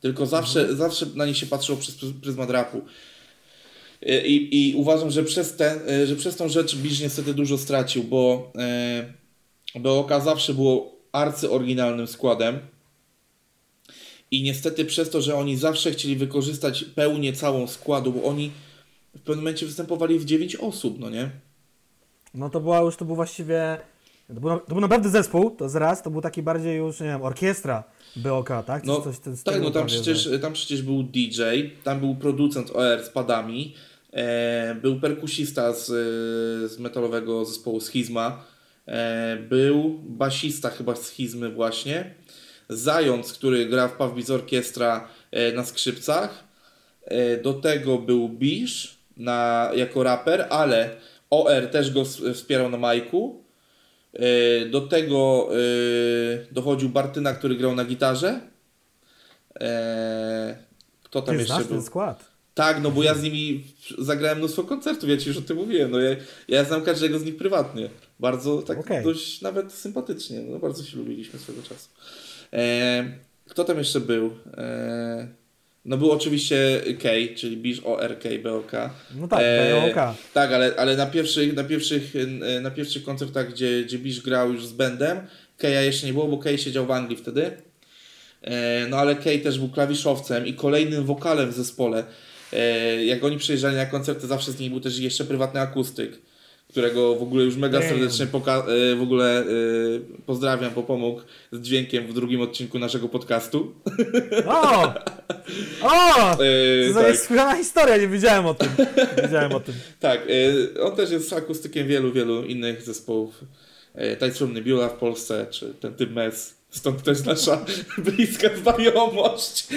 Tylko zawsze, zawsze na nich się patrzyło przez pryz- pryzmat rapu. I, I uważam, że przez, ten, e, że przez tą rzecz Bisz niestety dużo stracił, bo e, BOK zawsze było arcyoryginalnym składem i niestety przez to, że oni zawsze chcieli wykorzystać pełnię całą składu, bo oni w pewnym momencie występowali w 9 osób, no nie? No to była już, to był właściwie, to był, to był naprawdę zespół, to z raz, to był taki bardziej już, nie wiem, orkiestra BOK, tak? Coś, No, coś, coś tak, no tam przecież, tam przecież był DJ, tam był producent OR z padami, e, był perkusista z, e, z metalowego zespołu Schizma, e, był basista chyba z Schizmy właśnie, Zając, który gra w Pawbiz Orkiestra e, na skrzypcach, e, do tego był Bisz na, jako raper, ale OR też go wspierał na majku, do tego e, dochodził Bartyna, który grał na gitarze. E, Kto tam Ty jeszcze znasz był? ten skład. Tak, no bo ja z nimi zagrałem mnóstwo koncertów, ja ci już o tym mówiłem. No ja, ja znam każdego z nich prywatnie. Bardzo tak Okej. dość nawet sympatycznie. No bardzo się lubiliśmy swego czasu. E, kto tam jeszcze był? E, no był oczywiście K, czyli Bisz ORK, BOK. No tak, E, BOK. Tak, ale, ale na, pierwszych, na, pierwszych, e, na pierwszych koncertach, gdzie, gdzie Bisz grał już z bandem, Keja jeszcze nie było, bo Kej siedział w Anglii wtedy. E, No ale Kej też był klawiszowcem i kolejnym wokalem w zespole. E, Jak oni przyjeżdżali na koncerty, zawsze z nich był też jeszcze prywatny akustyk, którego w ogóle już mega serdecznie e, w ogóle e, pozdrawiam, bo pomógł z dźwiękiem w drugim odcinku naszego podcastu. O! O! E, To za tak. historia, nie wiedziałem o tym. Nie wiedziałem o tym. Tak, y, on też jest akustykiem wielu, wielu innych zespołów. Y, from Nebula w Polsce, czy ten typ MES. Stąd też nasza bliska znajomość.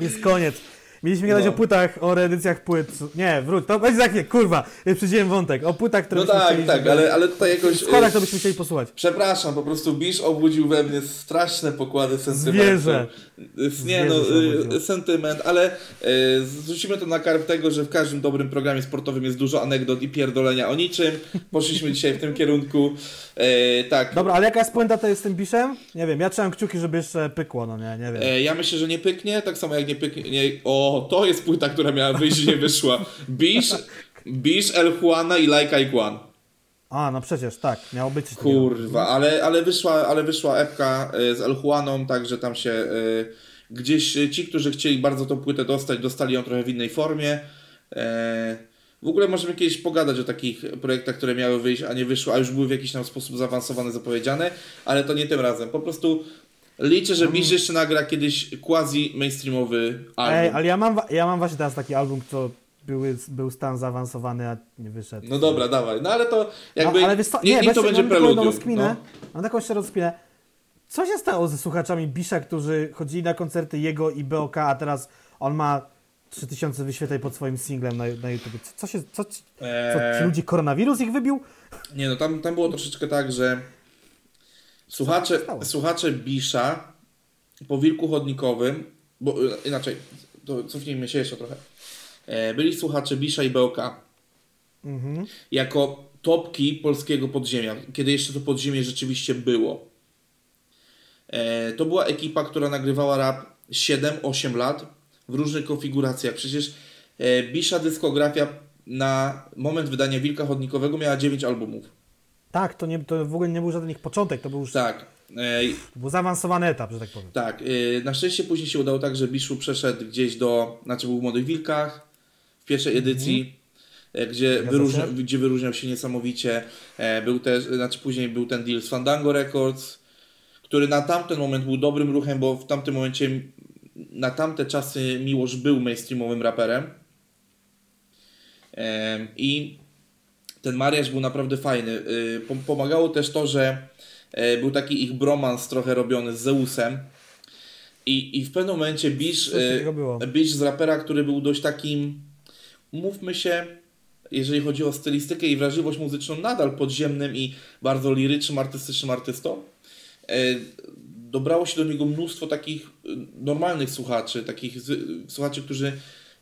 Jest koniec. Mieliśmy gadać No. o płytach, o reedycjach płyt. Nie, wróć, to będzie tak nie, kurwa. Przyjdziemy wątek. O płytach, które No tak, chcieli, tak, ale, ale tutaj jakoś... W składach y, to byśmy chcieli posłuchać. Przepraszam, po prostu Bisz obudził we mnie straszne pokłady sentymentu. Zwierzę. Y, Nie no, Zwierzę y, sentyment, ale y, zrzucimy to na karb tego, że w każdym dobrym programie sportowym jest dużo anegdot i pierdolenia o niczym. Poszliśmy dzisiaj w tym kierunku. Y, tak, Dobra, ale jaka jest puenta to jest z tym biszem? Nie wiem, ja trzymam kciuki, żeby jeszcze pykło, no nie, nie wiem. E, ja myślę, że nie pyknie, tak samo jak nie pyknie. Nie, o, to jest płyta, która miała wyjść, nie wyszła. Bisz, Bisz, El Juana i Like Iguan. A, no przecież, tak, miało być. Kurwa, ale, ale, wyszła, ale wyszła epka e, z El Juaną, także tam się e, gdzieś e, ci, którzy chcieli bardzo tą płytę dostać, dostali ją trochę w innej formie. E, w ogóle możemy kiedyś pogadać o takich projektach, które miały wyjść, a nie wyszły, a już były w jakiś tam sposób zaawansowane, zapowiedziane, ale to nie tym razem. Po prostu liczę, że Bisz jeszcze nagra kiedyś quasi mainstreamowy album. Ej, ale ja mam, ja mam właśnie teraz taki album, co były, był stan zaawansowany, a nie wyszedł. No dobra, dawaj. No ale to jakby. No, ale wiesz nie, nie, niech to będzie mam preludium. rozkminę, No. mam taką jeszcze rozkminę. Co się stało ze słuchaczami Bisza, którzy chodzili na koncerty jego i BOK, a teraz on ma 3000 wyświetleń pod swoim singlem na, na YouTube. Co, się, co, co, Eee, ci ludzie koronawirus ich wybił? Nie no, tam, tam było troszeczkę tak, że słuchacze, słuchacze Bisza po wilku chodnikowym, bo e, inaczej, to cofnijmy się jeszcze trochę. E, byli słuchacze Bisza i BOK Mhm. jako topki polskiego podziemia, kiedy jeszcze to podziemie rzeczywiście było. E, to była ekipa, która nagrywała rap 7-8 lat w różnych konfiguracjach. Przecież e, Bisza dyskografia na moment wydania Wilka Chodnikowego miała 9 albumów. Tak, to, nie, to w ogóle nie był żaden ich początek, to był już Tak. E, to był zaawansowany etap, że tak powiem. tak. E, na szczęście później się udało tak, że Biszu przeszedł gdzieś do, znaczy był w Młodych Wilkach w pierwszej edycji, gdzie, Mhm. Wyróżnia, się. gdzie wyróżniał się niesamowicie. Był też, znaczy później był ten deal z Fandango Records, który na tamten moment był dobrym ruchem, bo w tamtym momencie na tamte czasy Miłosz był mainstreamowym raperem. Em, I ten mariaż był naprawdę fajny. Y, pom- Pomagało też to, że e, był taki ich bromans trochę robiony z Zeusem. I, I w pewnym momencie Bish, e, Bish z rapera, który był dość takim, mówmy się, jeżeli chodzi o stylistykę i wrażliwość muzyczną, nadal podziemnym i bardzo lirycznym, artystycznym artystą. Dobrało się do niego mnóstwo takich e, normalnych słuchaczy, takich słuchaczy, którzy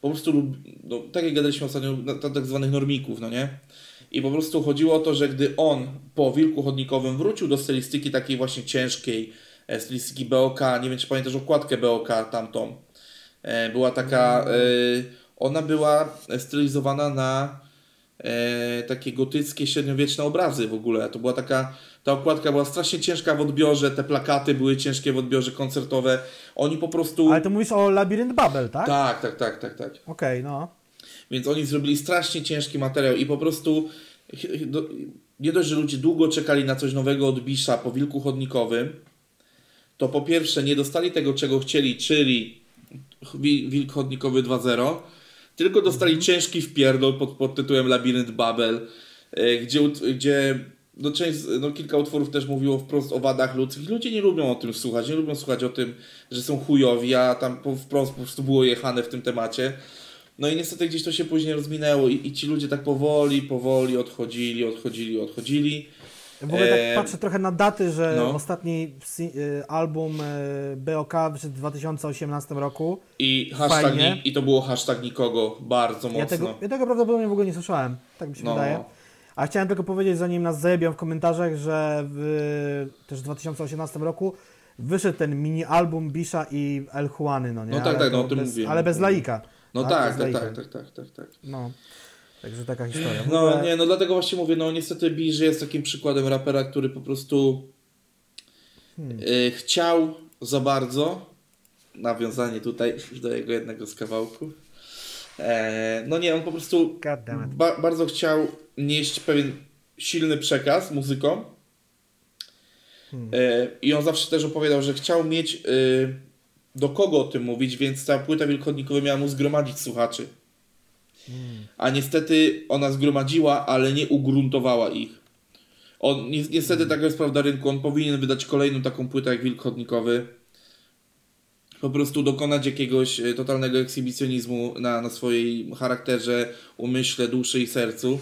po prostu, lub, no, tak jak gadaliśmy ostatnio, tak, zwanych normików, no nie? I po prostu chodziło o to, że gdy on po Wilku Chodnikowym wrócił do stylistyki takiej właśnie ciężkiej, e, stylistyki BOK, nie wiem czy pamiętasz okładkę BOK tamtą, e, była taka, e, ona była stylizowana na takie gotyckie, średniowieczne obrazy w ogóle. To była taka, ta okładka była strasznie ciężka w odbiorze, te plakaty były ciężkie w odbiorze koncertowe. Oni po prostu... Ale to mówisz o Labirynt Babel, tak? Tak, tak, tak, tak, tak. Okej, no. Więc oni zrobili strasznie ciężki materiał i po prostu nie dość, że ludzie długo czekali na coś nowego od Bisha po Wilku Chodnikowym, to po pierwsze nie dostali tego, czego chcieli, czyli Wi- Wilk Chodnikowy 2.0, tylko dostali ciężki wpierdol pod, pod tytułem Labirynt Babel, e, gdzie, gdzie no, część, no, kilka utworów też mówiło wprost o wadach ludzkich. Ludzie nie lubią o tym słuchać, nie lubią słuchać o tym, że są chujowi, a tam wprost po prostu było jechane w tym temacie. No i niestety gdzieś to się później rozminęło i, i ci ludzie tak powoli, powoli odchodzili, odchodzili, odchodzili. W ogóle tak patrzę trochę na daty, że no. ostatni y, album y, BOK wyszedł w 2018 roku. I hashtag ni- i to było hashtag nikogo bardzo mocno. Ja tego, ja tego prawdopodobnie w ogóle nie słyszałem, tak mi się No. wydaje. A chciałem tylko powiedzieć, zanim nas zajebią w komentarzach, że w też w 2018 roku wyszedł ten mini album Bisha i El Juany, no nie? No tak, ale tak, no o tym bez, mówiłem. Ale bez laika. No tak, tak, tak, tak, tak, tak, tak. No, także taka historia. No ogóle- nie, no dlatego właśnie mówię, no niestety Biży jest takim przykładem rapera, który po prostu Hmm. y, chciał za bardzo, nawiązanie tutaj do jego jednego z kawałków, no nie, on po prostu ba bardzo chciał nieść pewien silny przekaz muzyką Hmm. e, i on zawsze też opowiadał, że chciał mieć y, do kogo o tym mówić, więc ta płyta wielkodnikowa miała mu zgromadzić słuchaczy. A niestety ona zgromadziła, ale nie ugruntowała ich. On, ni niestety taka jest prawda rynku, on powinien wydać kolejną taką płytę jak Wilk Chodnikowy. Po prostu dokonać jakiegoś e, totalnego ekshibicjonizmu na, na swojej charakterze, umyśle, duszy i sercu.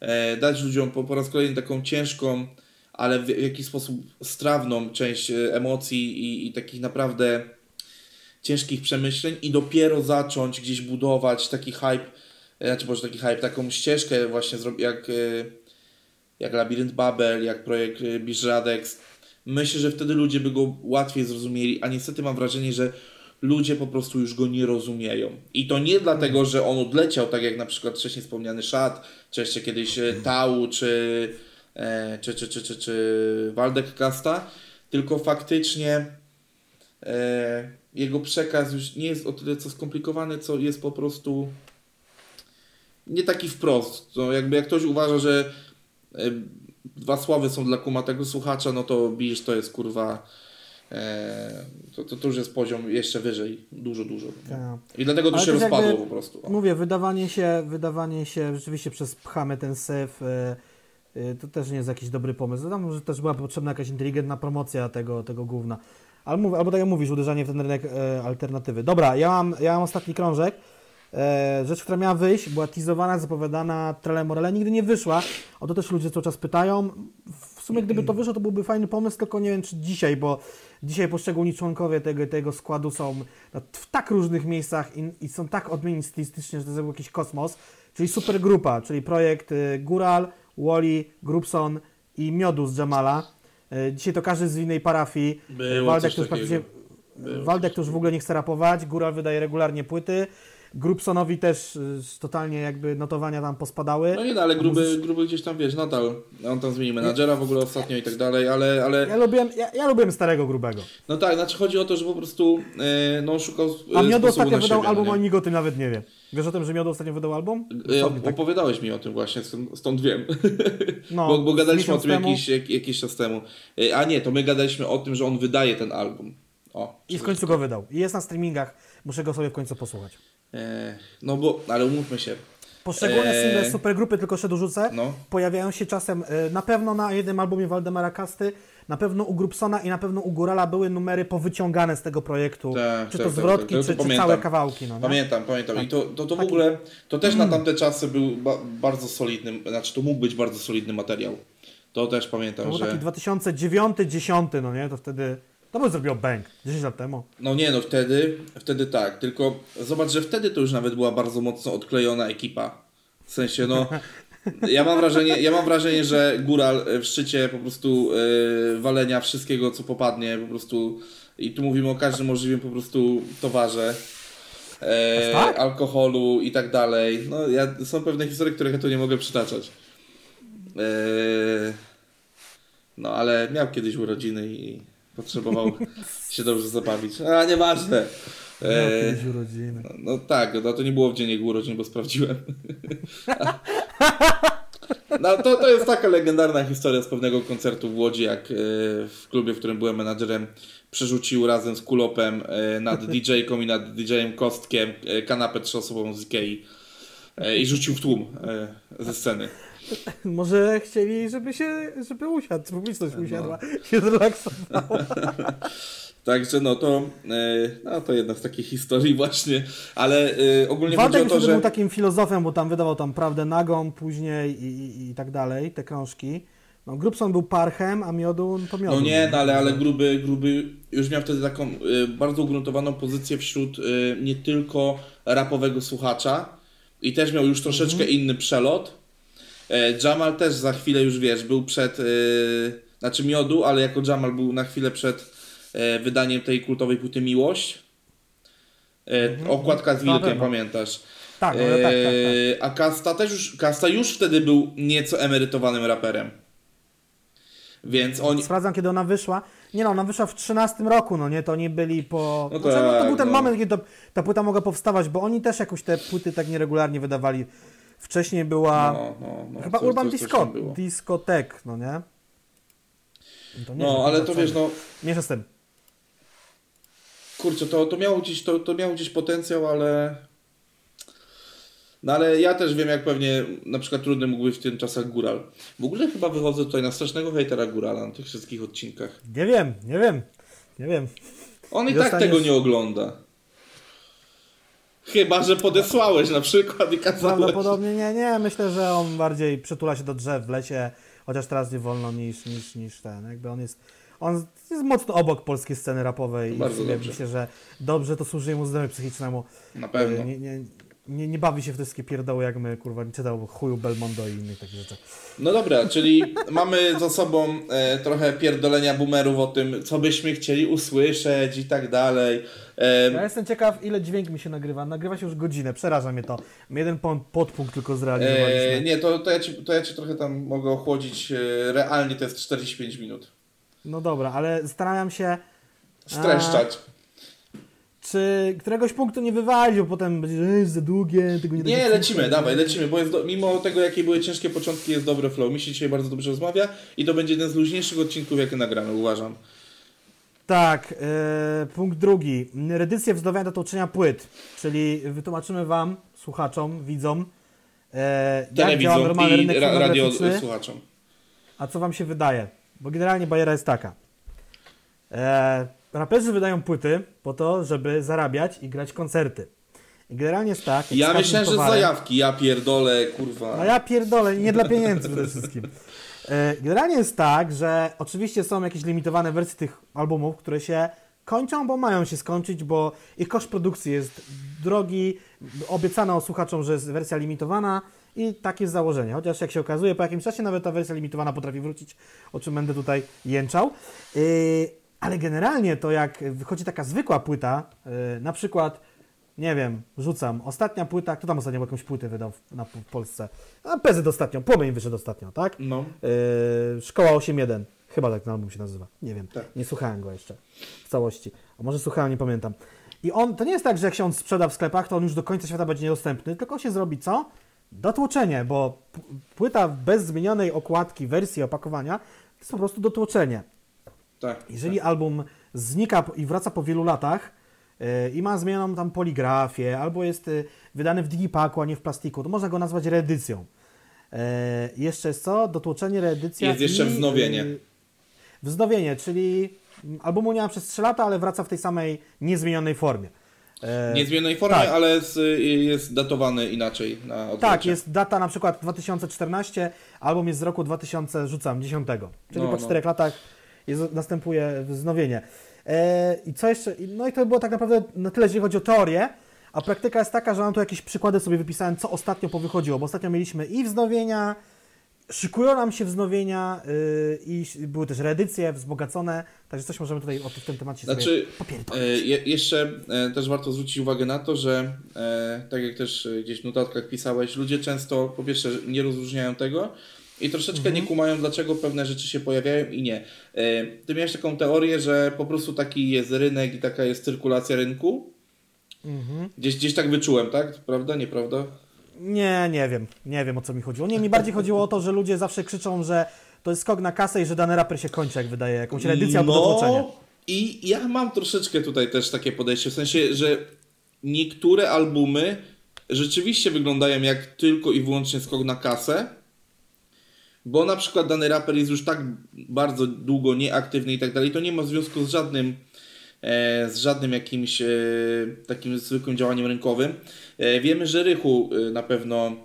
E, dać ludziom po, po raz kolejny taką ciężką, ale w, w jakiś sposób strawną część e, emocji i, i takich naprawdę ciężkich przemyśleń i dopiero zacząć gdzieś budować taki hype, e, znaczy może taki hype, taką ścieżkę właśnie jak, jak Labirynt Babel, jak projekt e, Bisz Radex. Myślę, że wtedy ludzie by go łatwiej zrozumieli, a niestety mam wrażenie, że ludzie po prostu już go nie rozumieją. I to nie dlatego, że on odleciał, tak jak na przykład wcześniej wspomniany Szat, czy jeszcze kiedyś e, Tau, czy, e, czy, czy, czy, czy, czy Waldek Kasta, tylko faktycznie e, jego przekaz już nie jest o tyle co skomplikowany, co jest po prostu nie taki wprost. To jakby jak ktoś uważa, że e, dwa słowy są dla kumatego słuchacza, no to Bisz to jest kurwa e, to, to, to już jest poziom jeszcze wyżej, dużo, dużo. Tak. I dlatego to Ale się rozpadło jakby- po prostu. O. Mówię, wydawanie się, wydawanie się rzeczywiście przez pchamy ten syf, y, y, to też nie jest jakiś dobry pomysł. Tam może też była potrzebna jakaś inteligentna promocja tego, tego gówna. Mówię, albo tak jak mówisz, uderzanie w ten rynek e, alternatywy. Dobra, ja mam, ja mam ostatni krążek. E, rzecz, która miała wyjść, była teasowana, zapowiadana, trele morele, nigdy nie wyszła. O to też ludzie cały czas pytają. W sumie gdyby to wyszło, to byłby fajny pomysł, tylko nie wiem czy dzisiaj, bo dzisiaj poszczególni członkowie tego, tego składu są w tak różnych miejscach i, i są tak odmienni stylistycznie, że to jest jakiś kosmos. Czyli super grupa, czyli projekt y, Gural, Wally, Grubson i Miodu z Jamala. Y, Dzisiaj to każdy z innej parafii. Było Waldek, który takiego. praktycznie Waldek to już w ogóle nie chce rapować, Góral wydaje regularnie płyty, Grubsonowi też y, totalnie jakby notowania tam pospadały. No nie, no, ale gruby, gruby gdzieś tam, wiesz, nadal, on tam zmienił menadżera w ogóle ostatnio i tak dalej, ale, ale Ja lubiłem, ja, ja lubiłem starego grubego. no tak, znaczy chodzi o to, że po prostu e, no szukał A e, Miodu sposobu ostatnio wydał siebie, album, no nie? o tym nawet nie wie. Wiesz o tym, że Miodu ostatnio wydał album? E, Dosłownie tak. Opowiadałeś mi o tym właśnie, stąd, stąd wiem. No, bo, bo gadaliśmy o tym temu. jakiś, jak, jakiś czas temu. E, A nie, to my gadaliśmy o tym, że on wydaje ten album. O, I w końcu go wydał. I jest na streamingach, muszę go sobie w końcu posłuchać. E, no bo, ale umówmy się, Poszczególne Eee, single supergrupy, tylko się dorzucę, No. pojawiają się czasem e, na pewno na jednym albumie Waldemara Kasty, na pewno u Grubsona i na pewno u Górala były numery powyciągane z tego projektu. Tak, czy tak, to tak, zwrotki, tak, to czy, czy całe kawałki. No? Pamiętam, pamiętam. I to, to, to w ogóle, to też na tamte czasy był ba bardzo solidny, znaczy to mógł być bardzo solidny materiał. To też pamiętam, To był taki że... 2009-10, no nie? To wtedy... To by zrobił Bank 10 lat temu. No nie no, wtedy, wtedy tak, tylko zobacz, że wtedy to już nawet była bardzo mocno odklejona ekipa. W sensie, no, ja mam wrażenie, ja mam wrażenie że Góral w szczycie po prostu e, walenia wszystkiego, co popadnie, po prostu i tu mówimy o każdym możliwym po prostu towarze, e, tak? alkoholu i tak dalej. No, ja, są pewne historie, których ja tu nie mogę przytaczać. E, no, ale miał kiedyś urodziny i potrzebował się dobrze zabawić. A, nieważne. E, urodziny. no tak, no to nie było w dzień jego urodzin, bo sprawdziłem. No to, to jest taka legendarna historia z pewnego koncertu w Łodzi, jak e, w klubie, w którym byłem menadżerem, przerzucił razem z Kulopem e, nad DJ-ką i nad DJ-em Kostkiem e, kanapę trzyosobową z Ikei i rzucił w tłum ze sceny. Może chcieli, żeby się, żeby usiadł, publiczność No. usiadła, się zrelaksowała. Także no to, e, no to jedna z takich historii właśnie, ale e, ogólnie chodzi o to, że... był takim filozofem, bo tam wydawał tam Prawdę Nagą później i, i, i tak dalej, te krążki. No, Grubson był parchem, a Miodu to Miodu. No nie, no ale, ale gruby, gruby już miał wtedy taką y, bardzo ugruntowaną pozycję wśród y, nie tylko rapowego słuchacza i też miał już troszeczkę inny przelot. E, Jamal też za chwilę już wiesz, był przed, y, znaczy miodu, ale jako Jamal był na chwilę przed e, wydaniem tej kultowej płyty Miłość. E, Okładka z Wilkiem, pamiętasz? Tak, no, tak, tak, tak. E, A Kasta też już, Kasta już wtedy był nieco emerytowanym raperem. Więc oni, Sprawdzam, kiedy ona wyszła. Nie no, ona wyszła w 13 roku, no nie, to oni byli po... No Znaczy, no, to tak, był ten no. moment, kiedy to, ta płyta mogła powstawać, bo oni też jakoś te płyty tak nieregularnie wydawali. Wcześniej była no, no, no, chyba co- Urban Disco. Discotek, no nie? To nie No, ale to wiesz, no, Mniejsza z tym. kurczę, to, to, miało gdzieś, to, to miało gdzieś potencjał, ale... No ale ja też wiem, jak pewnie na przykład trudny mógł być w tym czasach Góral. W ogóle chyba wychodzę tutaj na strasznego hejtera Górala na tych wszystkich odcinkach. Nie wiem, nie wiem, nie wiem. On i I tak tego nie ogląda. Chyba, że podesłałeś na przykład i kazałeś. Prawdopodobnie nie, nie. Myślę, że on bardziej przytula się do drzew w lesie, chociaż teraz nie wolno niż, niż, niż ten. Jakby on jest, on jest mocno obok polskiej sceny rapowej i myślę, że dobrze to służy mu zdrowiu psychicznemu. Na pewno. Nie, nie, nie, nie bawi się w te wszystkie pierdoły, jak my, kurwa, nie czytał chuju Belmondo i innych takich rzeczy. No dobra, czyli mamy za sobą e, trochę pierdolenia boomerów o tym, co byśmy chcieli usłyszeć i tak dalej. E, Ja jestem ciekaw, ile dźwięk mi się nagrywa. Nagrywa się już godzinę, przeraża mnie to. Jeden po- podpunkt tylko zrealizowaliśmy. E, nie, to, to, ja ci, to ja ci trochę tam mogę ochłodzić. E, realnie to jest 45 minut. No dobra, ale zastanawiam się, Streszczać. Czy któregoś punktu nie wywalił, potem będzie, za długie, tego nie Nie, lecimy, dawaj, lecimy, bo jest do, mimo tego, jakie były ciężkie początki, jest dobry flow. Mi się dzisiaj bardzo dobrze rozmawia i to będzie jeden z luźniejszych odcinków, jakie nagramy, uważam. Tak, e, punkt drugi. Redycje wznowienia do tłoczenia płyt, czyli wytłumaczymy Wam, słuchaczom, widzom, e, jak działa normalny i rynek ra, radio słuchaczom. a co Wam się wydaje. Bo generalnie bajera jest taka. E, raperzy wydają płyty po to, żeby zarabiać i grać koncerty. I generalnie jest tak. Ja myślałem, że zajawki, ja pierdolę, kurwa. No ja pierdolę, nie dla pieniędzy przede wszystkim. E, Generalnie jest tak, że oczywiście są jakieś limitowane wersje tych albumów, które się kończą, bo mają się skończyć, bo ich koszt produkcji jest drogi, obiecano słuchaczom, że jest wersja limitowana i takie jest założenie. Chociaż jak się okazuje, po jakimś czasie nawet ta wersja limitowana potrafi wrócić, o czym będę tutaj jęczał. Ale generalnie to jak wychodzi taka zwykła płyta, yy, na przykład nie wiem, rzucam. Ostatnia płyta, kto tam ostatnio jakąś płytę wydał w, na, w Polsce? A PZ ostatnio, Płomień wyszedł ostatnio, tak? No. Yy, Szkoła 8.1, chyba tak ten album się nazywa, nie wiem, Tak. nie słuchałem go jeszcze w całości, a może słuchałem, nie pamiętam. I on, to nie jest tak, że jak się on sprzeda w sklepach, to on już do końca świata będzie niedostępny, tylko się zrobi co? Dotłoczenie, bo płyta bez zmienionej okładki, wersji, opakowania, to jest po prostu dotłoczenie. Tak. Jeżeli album znika i wraca po wielu latach, y, i ma zmienioną tam poligrafię, albo jest y, wydany w digipaku, a nie w plastiku, to można go nazwać reedycją. E, jeszcze jest co? Dotłoczenie, reedycja Jest jeszcze i, wznowienie. y, Wznowienie, czyli albumu nie ma przez 3 lata, ale wraca w tej samej niezmienionej formie. E, Niezmienionej formie, tak. ale z, jest datowany inaczej na odwrocie. Tak, jest data na przykład 2014, album jest z roku 2000, rzucam, 10. Czyli No, po no. 4 latach jest, następuje wznowienie. E, I co jeszcze? No i to było tak naprawdę na tyle, jeżeli chodzi o teorię, a praktyka jest taka, że mam tu jakieś przykłady sobie wypisałem, co ostatnio powychodziło, bo ostatnio mieliśmy i wznowienia, szykują nam się wznowienia yy, i były też reedycje wzbogacone, także coś możemy tutaj o, w tym temacie sobie Znaczy, popierdolić. E, je, jeszcze e, też warto zwrócić uwagę na to, że e, tak jak też gdzieś w notatkach pisałeś, ludzie często po pierwsze nie rozróżniają tego i troszeczkę nie kumają, dlaczego pewne rzeczy się pojawiają i nie. E, ty miałeś taką teorię, że po prostu taki jest rynek i taka jest cyrkulacja rynku. Mhm. Gdzieś, gdzieś tak wyczułem, tak? Prawda, nieprawda? Nie, nie wiem. Nie wiem o co mi chodziło. Nie, mi bardziej chodziło o to, że ludzie zawsze krzyczą, że to jest skok na kasę i że dany raper się kończy, jak wydaje jakąś reedycję albo dotłoczenie. No I ja mam troszeczkę tutaj też takie podejście, w sensie, że niektóre albumy rzeczywiście wyglądają jak tylko i wyłącznie skok na kasę, bo na przykład dany raper jest już tak bardzo długo nieaktywny i tak dalej, to nie ma związku z żadnym e, z żadnym jakimś e, takim zwykłym działaniem rynkowym. E, wiemy, że Rychu na pewno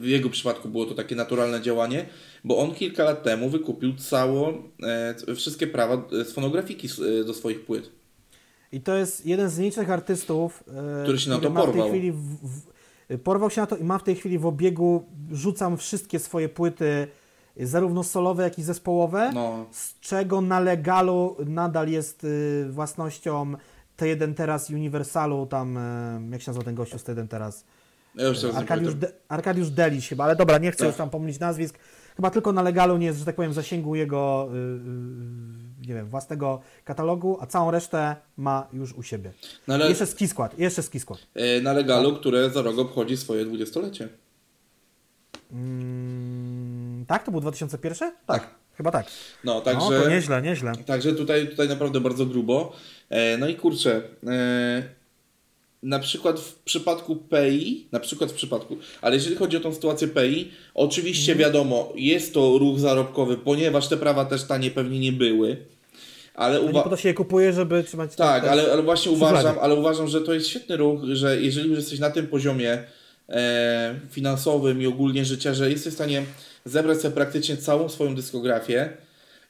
w jego przypadku było to takie naturalne działanie, bo on kilka lat temu wykupił cało, e, c- wszystkie prawa z fonografiki do swoich płyt. I to jest jeden z nielicznych artystów, Który się na to ma w tej porwał. chwili w, w, porwał się na to i ma w tej chwili w obiegu, rzucam wszystkie swoje płyty, zarówno solowe, jak i zespołowe, No, z czego na legalu nadal jest y, własnością T1 teraz Universalu, tam, y, jak się nazywa ten gościu z T1 teraz? ja już Arkadiusz. De, Arkadiusz Deliś chyba, ale dobra, nie chcę Tak. już tam pomylić nazwisk. Chyba tylko na legalu nie jest, że tak powiem, w zasięgu jego, y, y, nie wiem, własnego katalogu, a całą resztę ma już u siebie. No, ale Jeszcze ski skład, jeszcze ski skład. e, na legalu, które za rok obchodzi swoje dwudziestolecie. Mm, tak, to był 2001? Tak, chyba tak. No, No, także... to nieźle, nieźle. Także tutaj, tutaj naprawdę bardzo grubo. E, no i kurczę, e, na przykład w przypadku PEI, na przykład w przypadku, ale jeżeli chodzi o tą sytuację PEI, oczywiście Mhm. wiadomo, jest to ruch zarobkowy, ponieważ te prawa też tanie pewnie nie były, ale No uwa- po to się je kupuje, żeby trzymać... tak, te- ale, ale właśnie szuflady. uważam, ale uważam, że to jest świetny ruch, że jeżeli już jesteś na tym poziomie e, finansowym i ogólnie życia, że jesteś w stanie zebrać sobie praktycznie całą swoją dyskografię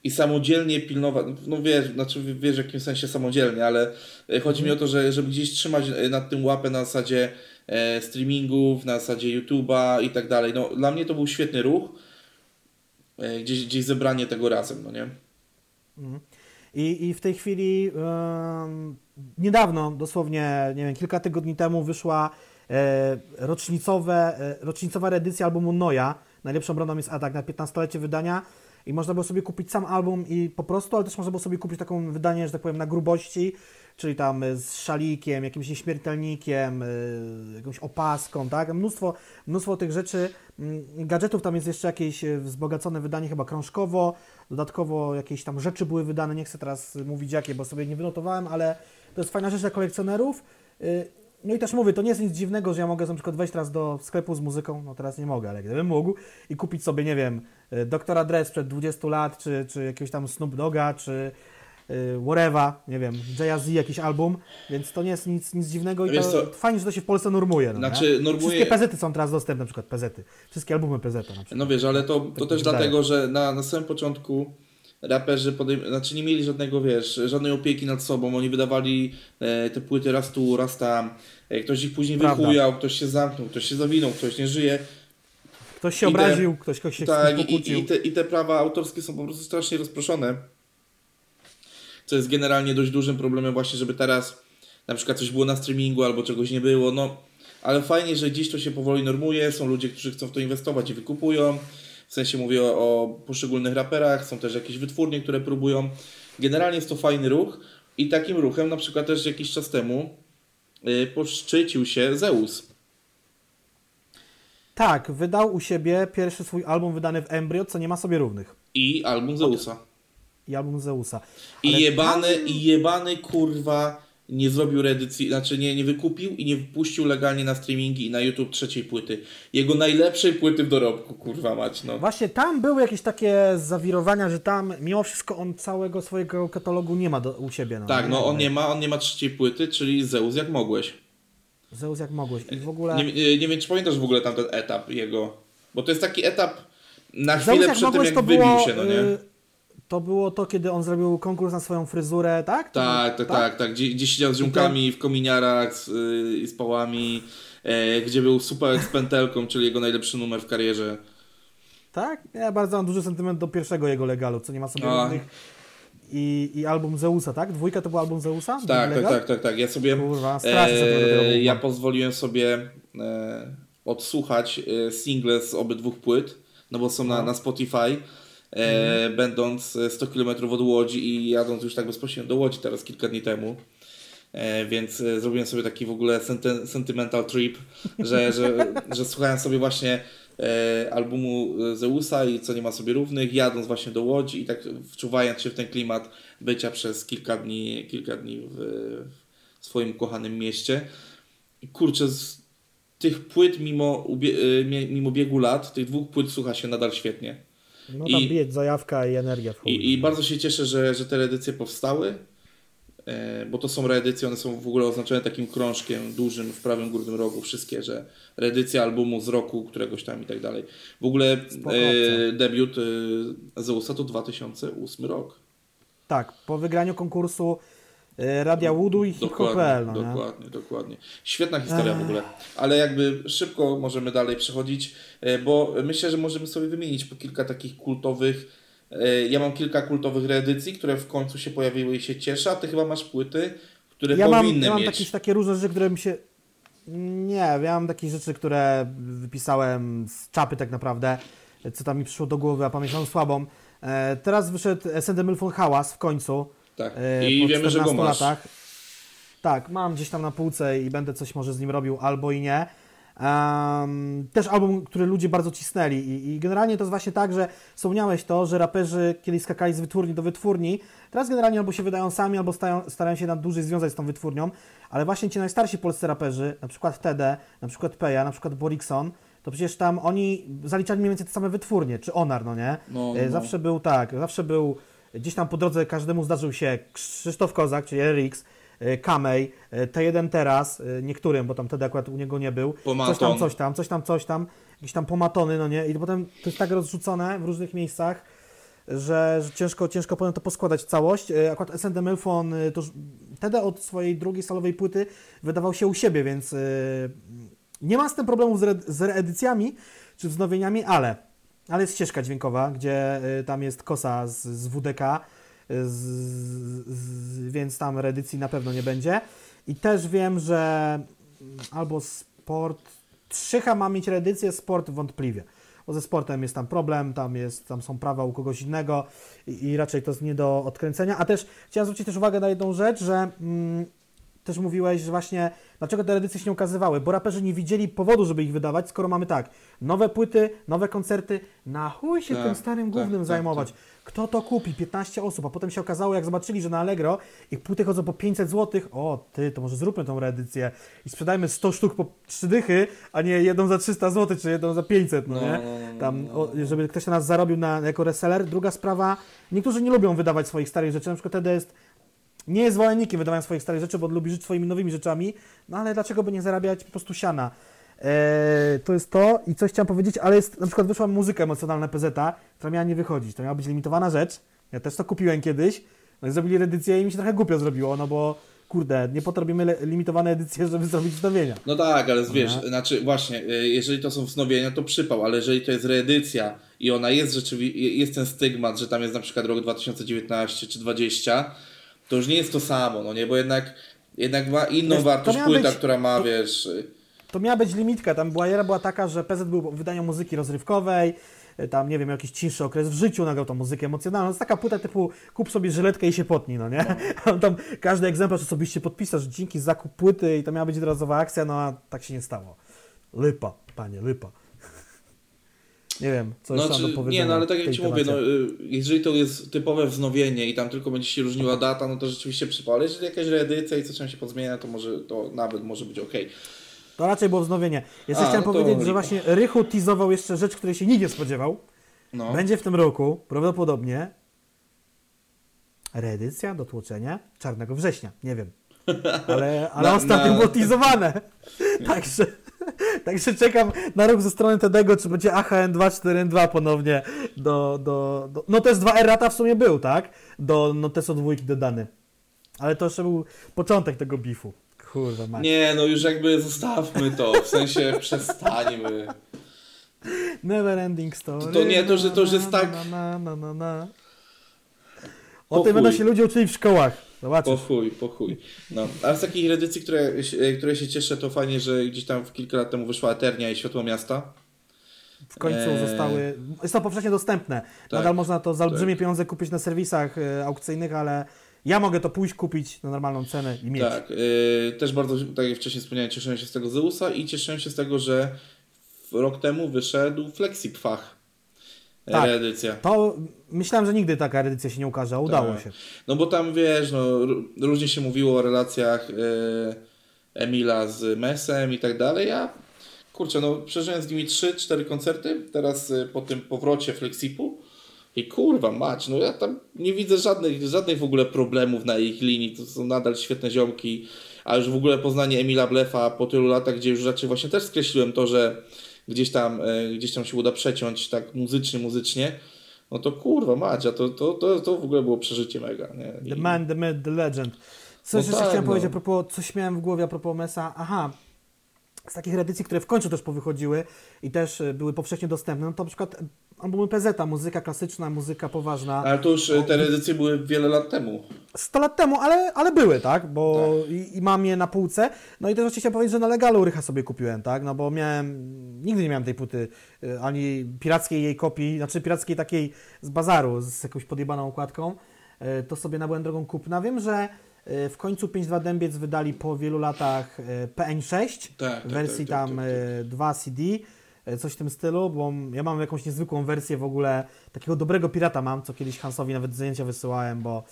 i samodzielnie pilnować, no wiesz, znaczy wiesz w jakim sensie samodzielnie, ale e, chodzi mi o to, że żeby gdzieś trzymać e, nad tym łapę na zasadzie e, streamingów, na zasadzie YouTube'a i tak dalej. No, dla mnie to był świetny ruch, e, gdzieś, gdzieś zebranie tego razem, no nie? I, I w tej chwili niedawno, dosłownie, nie wiem, kilka tygodni temu wyszła e, rocznicowe, e, rocznicowa reedycja albumu Noja. Najlepszą broną jest Atak na 15-lecie wydania. I można było sobie kupić sam album i po prostu, ale też można było sobie kupić taką wydanie, że tak powiem, na grubości, czyli tam e, z szalikiem, jakimś nieśmiertelnikiem, e, jakąś opaską, tak? Mnóstwo, mnóstwo tych rzeczy. Mm, Gadżetów tam jest jeszcze jakieś e, wzbogacone wydanie chyba krążkowo, dodatkowo jakieś tam rzeczy były wydane, nie chcę teraz mówić jakie, bo sobie nie wynotowałem, ale to jest fajna rzecz dla kolekcjonerów. Y, No i też mówię, to nie jest nic dziwnego, że ja mogę na przykład wejść teraz do sklepu z muzyką, no teraz nie mogę, ale gdybym mógł i kupić sobie, nie wiem, y, Doktora Dre sprzed 20 lat, czy, czy jakiegoś tam Snoop Doga, czy y, whatever, nie wiem, Jay-Z jakiś album, więc to nie jest nic, nic dziwnego i to fajnie, że to się w Polsce normuje. No, Znaczy, normuje- Wszystkie pezety są teraz dostępne, na przykład pezety. Wszystkie albumy pezeta na przykład. No wiesz, ale to, to Tak też dlatego, że na, na samym początku raperzy podejm- znaczy nie mieli żadnego, wiesz, żadnej opieki nad sobą. Oni wydawali e, te płyty raz tu, raz tam. E, ktoś ich później Prawda. wychujał, ktoś się zamknął, ktoś się zawinął, ktoś nie żyje. Ktoś się I te- obraził, ktoś, ktoś się Tak, i, i, te, i te prawa autorskie są po prostu strasznie rozproszone. Co jest generalnie dość dużym problemem właśnie, żeby teraz na przykład coś było na streamingu albo czegoś nie było, no ale fajnie, że dziś to się powoli normuje, są ludzie, którzy chcą w to inwestować i wykupują. W sensie mówię o, o poszczególnych raperach, są też jakieś wytwórnie, które próbują. Generalnie jest to fajny ruch i takim ruchem na przykład też jakiś czas temu yy, poszczycił się Zeus. Tak, wydał u siebie pierwszy swój album wydany w Embryo, co nie ma sobie równych. I album Zeusa. I album Zeusa. I jebany, tam- i jebany kurwa nie zrobił reedycji, znaczy nie, nie wykupił i nie wypuścił legalnie na streamingi i na YouTube trzeciej płyty. Jego najlepszej płyty w dorobku, kurwa mać, no. Właśnie tam były jakieś takie zawirowania, że tam mimo wszystko on całego swojego katalogu nie ma do, u siebie. No, Tak, no on nie ma, on nie ma trzeciej płyty, czyli Zeus jak mogłeś. Zeus jak mogłeś. I w ogóle... Nie, nie, wiem, czy pamiętasz w ogóle tamten etap jego, bo to jest taki etap na Zeus chwilę przed tym, jak wybił było... się, no nie? y, To było to, kiedy on zrobił konkurs na swoją fryzurę, tak? To Tak, było- tak, tak, tak. Gdzie, gdzie siedział z ziomkami w kominiarach z, yy, i z pałami, e, gdzie był super z pętelką, czyli jego najlepszy numer w karierze. Tak? Ja bardzo mam duży sentyment do pierwszego jego legalu, co nie ma sobie A. równych. I, I album Zeusa, tak? Dwójka to był album Zeusa? Tak, tak, tak, tak, tak. Ja sobie, Kurwa, e, ja pozwoliłem sobie e, odsłuchać e, single z obydwu płyt, no bo są na, na Spotify, Mhm. będąc e, 100 km od Łodzi i jadąc już tak bezpośrednio do Łodzi teraz kilka dni temu. E, więc e, zrobiłem sobie taki w ogóle senti- sentimental trip, że, że, że słuchałem sobie właśnie albumu Zeusa i co nie ma sobie równych, jadąc właśnie do Łodzi i tak wczuwając się w ten klimat bycia przez kilka dni, kilka dni w, w swoim kochanym mieście. I kurczę, z tych płyt mimo, mimo biegu lat, tych dwóch płyt słucha się nadal świetnie. No tam i- zajawka i energia w chuj. I, I bardzo się cieszę, że, że te reedycje powstały, e, bo to są reedycje, one są w ogóle oznaczone takim krążkiem dużym w prawym górnym rogu, wszystkie, że reedycja albumu z roku któregoś tam i tak dalej. W ogóle e, debiut e, Zeusa to 2008 rok. Tak, po wygraniu konkursu Radia Woodu i hip.pl. No, nie? dokładnie, dokładnie. Świetna historia w ogóle, ale jakby szybko możemy dalej przechodzić, e, bo myślę, że możemy sobie wymienić po kilka takich kultowych. e, Ja mam kilka kultowych reedycji, które w końcu się pojawiły i się cieszę, a ty chyba masz płyty, które Ja mam, powinny ja mam mieć. jakieś takie różne rzeczy, które mi się... Nie, ja mam takie rzeczy, które wypisałem z czapy tak naprawdę, co tam mi przyszło do głowy, a pamięć mam słabą. E, teraz wyszedł SND Milfon Hałas w końcu. Tak. e, I wiemy, że go 14 masz. latach. Tak, mam gdzieś tam na półce i będę coś może z nim robił albo i nie. Em, też album, który ludzie bardzo cisnęli I, i generalnie to jest właśnie tak, że wspomniałeś to, że raperzy kiedyś skakali z wytwórni do wytwórni, teraz generalnie albo się wydają sami, albo stają, starają się na dłużej związać z tą wytwórnią, ale właśnie ci najstarsi polscy raperzy, na przykład TD, na przykład Peja, na przykład Borikson, to przecież tam oni zaliczali mniej więcej te same wytwórnie, czy Onar, no nie? No, E, no. Zawsze był tak, zawsze był, gdzieś tam po drodze każdemu zdarzył się Krzysztof Kozak, czyli RX, e, Kamej, e, T1 teraz, e, niektórym, bo tam wtedy akurat u niego nie był, Pomaton. coś tam, coś tam, coś tam, coś tam, jakieś tam pomatony, no nie, i potem to jest tak rozrzucone w różnych miejscach, że, że ciężko, ciężko potem to poskładać całość. Akurat SND Melfon e, to wtedy od swojej drugiej salowej płyty wydawał się u siebie, więc nie ma z tym problemów z, re, z reedycjami czy wznowieniami, ale, ale jest ścieżka dźwiękowa, gdzie e, tam jest kosa z, z WDK, e, z, z, więc tam reedycji na pewno nie będzie. I też wiem, że mm, albo sport, Trzycha ma mieć reedycję, sport wątpliwie. Bo ze sportem jest tam problem, tam, jest, tam są prawa u kogoś innego i, i raczej to jest nie do odkręcenia. A też chciałem zwrócić też uwagę na jedną rzecz, że mm, też mówiłeś, że właśnie dlaczego te edycje się nie ukazywały, bo raperzy nie widzieli powodu, żeby ich wydawać, skoro mamy tak, nowe płyty, nowe koncerty, na chuj się Tak, tym starym tak, głównym tak, zajmować. Kto to kupi? 15 osób, a potem się okazało, jak zobaczyli, że na Allegro ich płyty chodzą po 500 zł, o ty, to może zróbmy tą reedycję i sprzedajmy 100 sztuk po 3 dychy, a nie jedną za 300 zł, czy jedną za 500, no, No, nie? no, no, no, Tam, o, żeby ktoś na nas zarobił na, jako reseller. Druga sprawa, niektórzy nie lubią wydawać swoich starych rzeczy, na przykład wtedy jest nie jest zwolennikiem wydawania swoich starych rzeczy, bo lubi żyć swoimi nowymi rzeczami, no ale dlaczego by nie zarabiać po prostu siana? Eee, to jest to i coś chciałem powiedzieć, ale jest, na przykład wyszła muzyka emocjonalna PZ, która miała nie wychodzić, to miała być limitowana rzecz, ja też to kupiłem kiedyś, no i zrobili edycję i mi się trochę głupio zrobiło, no bo kurde, nie po to robimy le- limitowane edycje, żeby zrobić wznowienia. No tak, ale wiesz, Aha. znaczy właśnie, y, jeżeli to są wznowienia, to przypał, ale jeżeli to jest reedycja i ona jest rzeczywiście, jest ten stygmat, że tam jest na przykład rok 2019 czy 20, to już nie jest to samo, no nie, bo jednak, jednak ma inną wartość płyta, być- która ma, to- wiesz, To miała być limitka, tam była era była taka, że PZ był wydaniem muzyki rozrywkowej, y, tam nie wiem, jakiś cięższy okres w życiu, nagrał tą muzykę emocjonalną. To jest taka płyta typu kup sobie żyletkę i się potnij, no nie? On tam każdy egzemplarz osobiście podpisał, że dzięki za zakup płyty i to miała być jednorazowa akcja, no a tak się nie stało. Lipa, panie, lipa. Nie wiem, co No, jeszcze mam czy, do powiedzenia nie, no ale tak jak Ci mówię, no, y, jeżeli to jest typowe wznowienie i tam tylko będzie się różniła data, no to rzeczywiście przypale. Jeżeli jakaś reedycja i coś tam się podzmienia, to może to nawet może być ok. To raczej było wznowienie. Jeszcze A, chciałem no powiedzieć, że właśnie Rychu teasował jeszcze rzecz, której się nikt nie spodziewał. No. Będzie w tym roku prawdopodobnie reedycja do tłoczenia Czarnego Września. Nie wiem. Ale, ale Na- ostatnio na- było teasowane. Także, także czekam na rok ze strony Tedego, czy będzie AHN 242 ponownie do, do, do... No też 2 errata w sumie był, tak? Do Noteso dwójki dodany. Ale to jeszcze był początek tego bifu. Kurwa mać. Nie, no już jakby zostawmy to, w sensie przestańmy. Never ending story. To nie, to, że- to już jest tak- Na, na, na, na, na. O tym będą się ludzie uczyli w szkołach. Zobaczysz. Po chuj, po chuj. No. A z takich edycji, które, się- które się cieszę, to fajnie, że gdzieś tam w kilka lat temu wyszła Eternia i Światło Miasta. W końcu Eee. zostały. Jest to powszechnie dostępne. Tak, Nadal można to za olbrzymie tak. pieniądze kupić na serwisach e, aukcyjnych, ale ja mogę to pójść kupić na normalną cenę i mieć. Tak, yy, też bardzo, tak jak wcześniej wspomniałem, cieszyłem się z tego Zeusa i cieszyłem się z tego, że rok temu wyszedł Flexipfach. Tak. Reedycja. To myślałem, że nigdy taka edycja się nie ukaże, a udało Tak. się. No bo tam wiesz, no, różnie się mówiło o relacjach yy, Emila z Mesem i tak dalej. Ja kurczę, no przeżyłem z nimi 3-4 koncerty, teraz yy, po tym powrocie Flexipu. I kurwa mać, no ja tam nie widzę żadnych, żadnych w ogóle problemów na ich linii, to są nadal świetne ziomki, a już w ogóle poznanie Emila Blefa po tylu latach, gdzie już raczej właśnie też skreśliłem to, że gdzieś tam, e, gdzieś tam się uda przeciąć tak muzycznie, muzycznie, no to kurwa mać, a to, to, to, to w ogóle było przeżycie mega, nie? I- The man, the myth, the legend. Coś No jeszcze tak, chciałem no. powiedzieć a propos, coś miałem w głowie a propos Mesa. Aha, z takich edycji, które w końcu też powychodziły i też e, były powszechnie dostępne, no to na przykład albumy PZ, muzyka klasyczna, muzyka poważna. Ale to już e, te edycje były wiele lat temu. 100 lat temu, ale, ale były, tak? Bo I, i mam je na półce. No i też jeszcze chciałem powiedzieć, że na legalu Rycha sobie kupiłem, tak? No bo miałem, nigdy nie miałem tej płyty, y, ani pirackiej jej kopii, znaczy pirackiej takiej z bazaru, z jakąś podjebaną okładką. Y, To sobie nabyłem drogą kupna. Wiem, że w końcu 5.2 Dębiec wydali po wielu latach y, PN6 Tak, tak, wersji tak, tak, tam tak, y, 2 CD, coś w tym stylu, bo ja mam jakąś niezwykłą wersję w ogóle, takiego dobrego pirata mam, co kiedyś Hansowi nawet zdjęcia wysyłałem, bo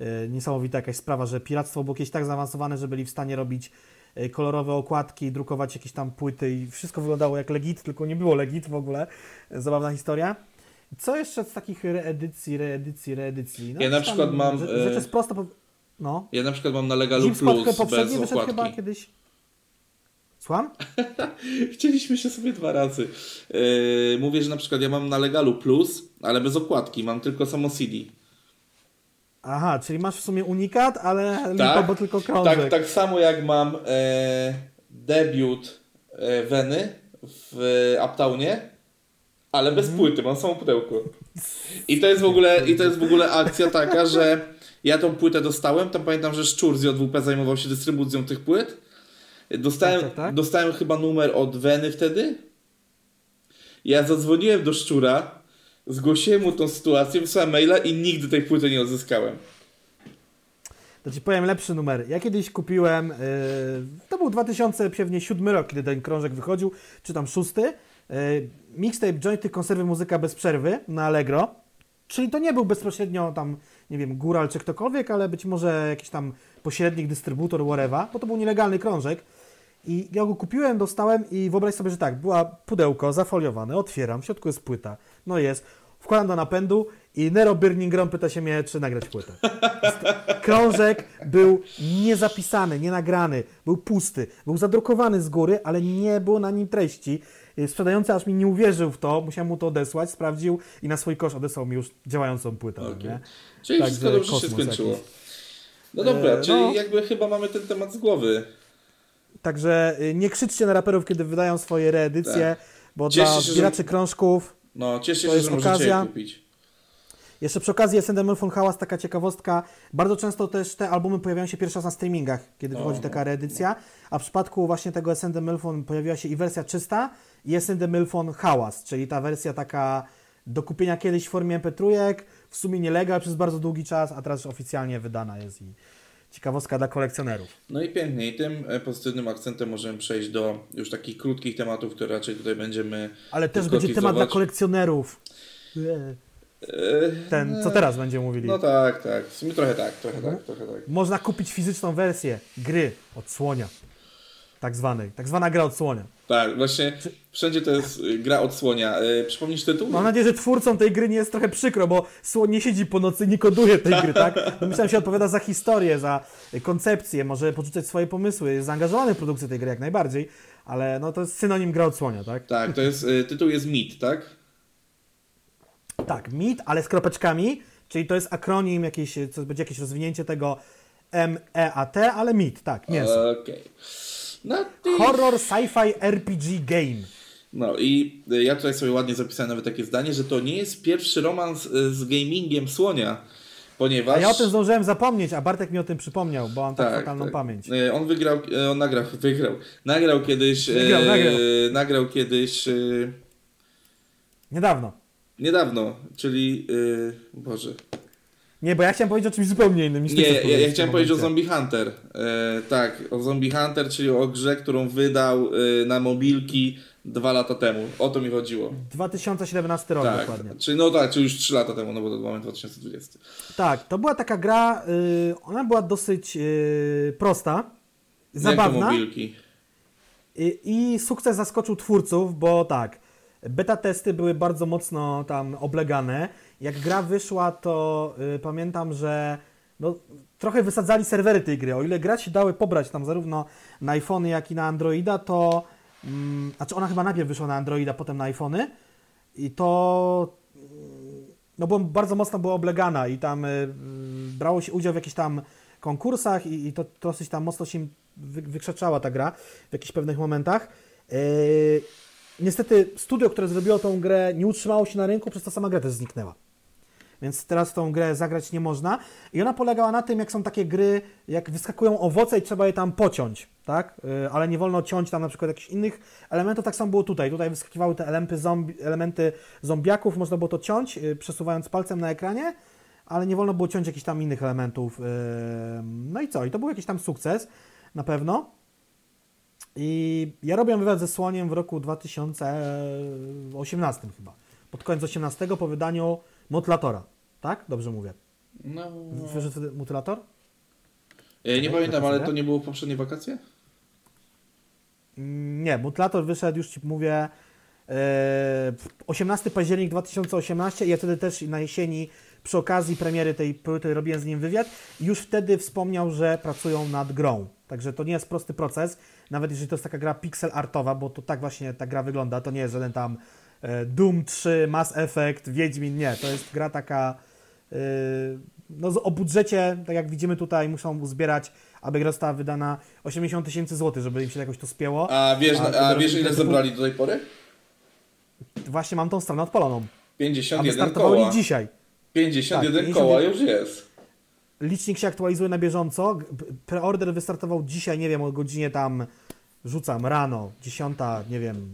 y, niesamowita jakaś sprawa, że piractwo było kiedyś tak zaawansowane, że byli w stanie robić y, kolorowe okładki, drukować jakieś tam płyty i wszystko wyglądało jak legit, tylko nie było legit w ogóle. Zabawna historia. Co jeszcze z takich reedycji, reedycji, reedycji? No, Ja na przykład mam, Rzecz, e, rzecz jest prosta. No. Ja na przykład mam na Legalu Plus bez wyszedł chyba okładki. kiedyś. Słucham? Chcieliśmy się sobie dwa razy. Yy, mówię, że na przykład ja mam na Legalu Plus, ale bez okładki, mam tylko samo CD. Aha, czyli masz w sumie unikat, ale lipa, Tak, bo tylko krążek. Tak, tak samo jak mam e, debiut e, Weny w e, Uptownie, ale bez płyty, mam samo pudełko. I to jest w ogóle, i to jest w ogóle akcja taka, że ja tą płytę dostałem, tam pamiętam, że Szczur z JWP zajmował się dystrybucją tych płyt. Dostałem, Tak, tak, tak. dostałem chyba numer od Weny wtedy. Ja zadzwoniłem do Szczura, zgłosiłem mu tą sytuację, wysłałem maila i nigdy tej płyty nie odzyskałem. To ci powiem lepszy numer. Ja kiedyś kupiłem, yy, to był 2007 rok, kiedy ten krążek wychodził, czy tam szósty, yy, mixtape Jointy Konserwy Muzyka Bez Przerwy na Allegro. Czyli to nie był bezpośrednio tam, nie wiem, góral czy ktokolwiek, ale być może jakiś tam pośrednik, dystrybutor, whatever, bo to był nielegalny krążek. I ja go kupiłem, dostałem i wyobraź sobie, że tak, była pudełko zafoliowane, otwieram, w środku jest płyta. No jest, wkładam do napędu i Nero Burning Ground pyta się mnie, czy nagrać płytę. Krążek był niezapisany, nienagrany, był pusty, był zadrukowany z góry, ale nie było na nim treści. Y, Sprzedający aż mi nie uwierzył w to, musiałem mu to odesłać, sprawdził i na swój kosz odesłał mi już działającą płytę. Okej. Nie? Czyli Także wszystko dobrze się skończyło. jakiś. No dobra, E, czyli no. jakby chyba mamy ten temat z głowy. Także y, nie krzyczcie na raperów, kiedy wydają swoje reedycje, bo Tak. Cieszcie dla się, że- zbieraczy krążków No, cieszę To się, jest że okazja. je kupić. Jeszcze przy okazji SND von Hałas, taka ciekawostka, bardzo często też te albumy pojawiają się pierwszy raz na streamingach, kiedy wychodzi O. taka reedycja, a w przypadku właśnie tego SND Milfon pojawiła się i wersja czysta i SND Milfon Hałas, czyli ta wersja taka do kupienia kiedyś w formie MP3, w sumie nielegal przez bardzo długi czas, a teraz oficjalnie wydana jest i ciekawostka dla kolekcjonerów. No i pięknie. I tym e, pozytywnym akcentem możemy przejść do już takich krótkich tematów, które raczej tutaj będziemy. Ale też będzie temat dla kolekcjonerów. E, Ten, co teraz będziemy mówili. No tak, tak. W sumie trochę tak, trochę Mhm. tak, trochę tak. Można kupić fizyczną wersję gry odsłonia. Tak zwanej. Tak zwana gra odsłonia. Tak, właśnie wszędzie to jest y, gra odsłonia. E, przypomnisz tytuł? Mam nadzieję, że twórcom tej gry nie jest trochę przykro, bo słoń nie siedzi po nocy, nie koduje tej gry, tak? No myślałem, się odpowiada za historię, za koncepcję, może porzucać swoje pomysły, jest zaangażowany w produkcję tej gry jak najbardziej, ale no to jest synonim gra odsłonia, tak? Tak, to jest, y, tytuł jest Meat, tak? Tak, MIT, ale z kropeczkami, czyli to jest akronim, jakieś, co będzie jakieś rozwinięcie tego MEAT, ale MIT, tak, mięso. Okej. No, i, Horror Sci-Fi RPG Game. no i y, ja tutaj sobie ładnie zapisałem nawet takie zdanie, że to nie jest pierwszy romans y, z gamingiem Słonia, ponieważ... A ja o tym zdążyłem zapomnieć, a Bartek mi o tym przypomniał, bo mam tak, fatalną pamięć. Y, On wygrał, on nagrał, wygrał, nagrał kiedyś, Wygrał, nagrał. nagrał kiedyś y, Niedawno. niedawno, czyli, y, Boże, Nie, bo ja chciałem powiedzieć o czymś zupełnie innym niż Nie, ja, ja w chciałem powiedzieć o. Zombie Hunter. E, tak, o Zombie Hunter, czyli o grze, którą wydał e, na mobilki dwa lata temu. O to mi chodziło. 2017 rok Tak, dokładnie. czyli no tak, czyli już trzy lata temu, no bo to mamy 2020. Tak, to była taka gra, y, ona była dosyć y, prosta, to zabawna mobilki? i, i sukces zaskoczył twórców, bo tak, beta testy były bardzo mocno tam oblegane. Jak gra wyszła, to y, pamiętam, że no, trochę wysadzali serwery tej gry. O ile gra się dały pobrać tam zarówno na iPhony, jak i na Androida, to mm, znaczy ona chyba najpierw wyszła na Androida, potem na iPhony i to mm, no bo bardzo mocno była oblegana i tam y, brało się udział w jakichś tam konkursach i, i to dosyć tam mocno się wy, wykrzeczała ta gra w jakichś pewnych momentach. Yy, niestety studio, które zrobiło tą grę nie utrzymało się na rynku, przez to sama gra też zniknęła. Więc teraz tą grę zagrać nie można. I ona polegała na tym, jak są takie gry, jak wyskakują owoce i trzeba je tam pociąć, tak? Yy, ale nie wolno ciąć tam na przykład jakichś innych elementów. Tak samo było tutaj. Tutaj wyskakiwały te elementy, zombi, elementy zombiaków, można było to ciąć, yy, przesuwając palcem na ekranie, ale nie wolno było ciąć jakichś tam innych elementów. Yy, no i co? I to był jakiś tam sukces, na pewno. I ja robiłem wywiad ze Słoniem w roku 2018 chyba. Pod koniec 18 po wydaniu Mutlatora. Tak? Dobrze mówię. No. Wyszedł Mutlator? E, nie pamiętam, ale to nie było w poprzednie wakacje? Mm, Nie, Mutlator wyszedł, już Ci mówię, e, 18 październik 2018 i ja wtedy też na jesieni przy okazji premiery tej płyty robiłem z nim wywiad i już wtedy wspomniał, że pracują nad grą. Także to nie jest prosty proces, nawet jeżeli to jest taka gra pixel artowa, bo to tak właśnie ta gra wygląda, to nie jest żaden tam e, Doom 3, Mass Effect, Wiedźmin, nie, to jest gra taka e, no o budżecie, tak jak widzimy tutaj, muszą uzbierać, aby gra została wydana 80 tysięcy złotych, żeby im się jakoś to spięło. A wiesz, A a, wiesz ile typu- zebrali do tej pory? Właśnie mam tą stronę odpaloną. A 51 wystartowali koła. dzisiaj. 51 Tak, koła 51 już jest. Licznik się aktualizuje na bieżąco. Preorder wystartował dzisiaj, nie wiem, o godzinie tam rzucam rano, 10, nie wiem,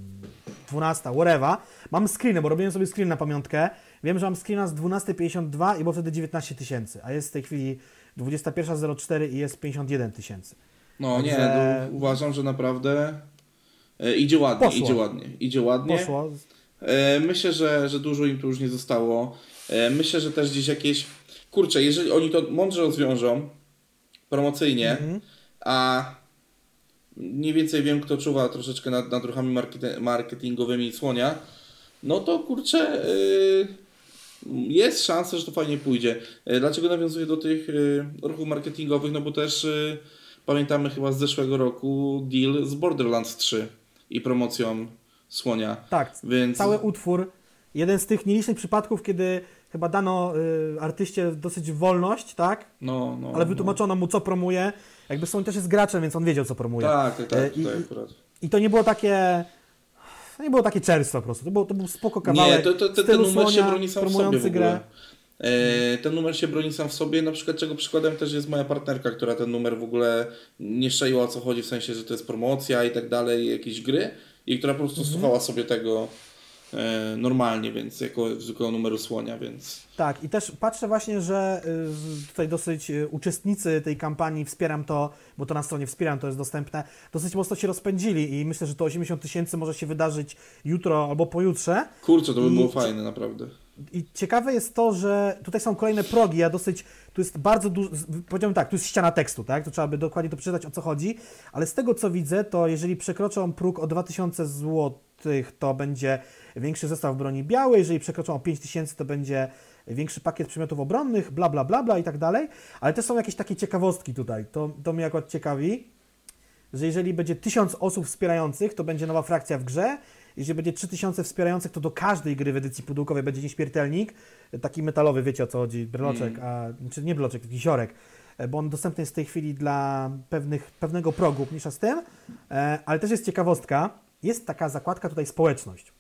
12, whatever. Mam screeny, bo robiłem sobie screen na pamiątkę. Wiem, że mam screena z 12.52 i było wtedy 19 tysięcy, a jest w tej chwili 21.04 i jest 51 tysięcy. No nie, no, uważam, że naprawdę e, idzie ładnie, Poszło. idzie ładnie, idzie ładnie. Poszło. E, myślę, że, że dużo im tu już nie zostało. E, myślę, że też gdzieś jakieś. Kurczę, jeżeli oni to mądrze rozwiążą promocyjnie, Mhm. a mniej więcej wiem, kto czuwa troszeczkę nad, nad ruchami markete- marketingowymi słonia, no to kurczę. y, jest szansa, że to fajnie pójdzie. E, Dlaczego nawiązuję do tych y, ruchów marketingowych? No bo też y, pamiętamy chyba z zeszłego roku deal z Borderlands 3 i promocją słonia. Tak, Więc cały utwór. Jeden z tych nielicznych przypadków, kiedy chyba dano y, artyście dosyć wolność, tak? no, no, Ale wytłumaczono mu, co promuje. Jakby Sony też jest graczem, więc on wiedział, co promuje. Tak, tak, E, tak, i- tak akurat. I to nie było takie. To nie było takie czerstwo po prostu. To, było, to był spoko Nie, kawałek. to, to, to, ten numer się broni sam w sobie w grę. E, ten numer się broni sam w sobie, na przykład czego przykładem też jest moja partnerka, która ten numer w ogóle nie szczaiła o co chodzi, w sensie, że to jest promocja i tak dalej, jakieś gry i która po prostu Mhm. słuchała sobie tego e, normalnie, więc jako zwykłego numeru słonia, więc... Tak, i też patrzę właśnie, że y, tutaj dosyć y, uczestnicy tej kampanii Wspieram to, bo to na stronie Wspieram to jest dostępne, dosyć mocno się rozpędzili i myślę, że to 80 tysięcy może się wydarzyć jutro albo pojutrze. Kurczę, to by I- było fajne, naprawdę. I ciekawe jest to, że tutaj są kolejne progi, ja dosyć, tu jest bardzo dużo, powiedziałbym tak, tu jest ściana tekstu, tak, to trzeba by dokładnie to przeczytać o co chodzi, ale z tego co widzę, to jeżeli przekroczą próg o 2000 zł, to będzie większy zestaw broni białej, jeżeli przekroczą o 5000, to będzie większy pakiet przedmiotów obronnych, bla, bla, bla, bla i tak dalej, ale też są jakieś takie ciekawostki tutaj, to, to mnie akurat ciekawi, że jeżeli będzie 1000 osób wspierających, to będzie nowa frakcja w grze. Jeżeli będzie 3000 wspierających, to do każdej gry w edycji pudełkowej będzie nieśmiertelnik. Taki metalowy, wiecie o co chodzi, breloczek, a, czy nie breloczek, taki siorek, bo on dostępny jest w tej chwili dla pewnych, pewnego progu, mniejsza z tym. E, Ale też jest ciekawostka, jest taka zakładka tutaj społeczność.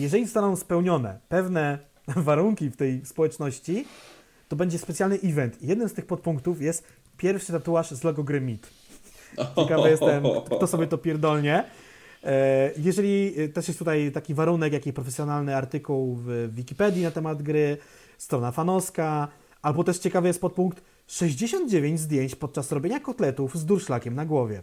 Jeżeli zostaną spełnione pewne warunki w tej społeczności, to będzie specjalny event. Jednym z tych podpunktów jest pierwszy tatuaż z logo gry Meat. Ciekawy jestem, kto sobie to pierdolnie. E, Jeżeli e, też jest tutaj taki warunek, jaki profesjonalny artykuł w Wikipedii na temat gry, strona fanowska, albo też ciekawy jest podpunkt 69 zdjęć podczas robienia kotletów z durszlakiem na głowie.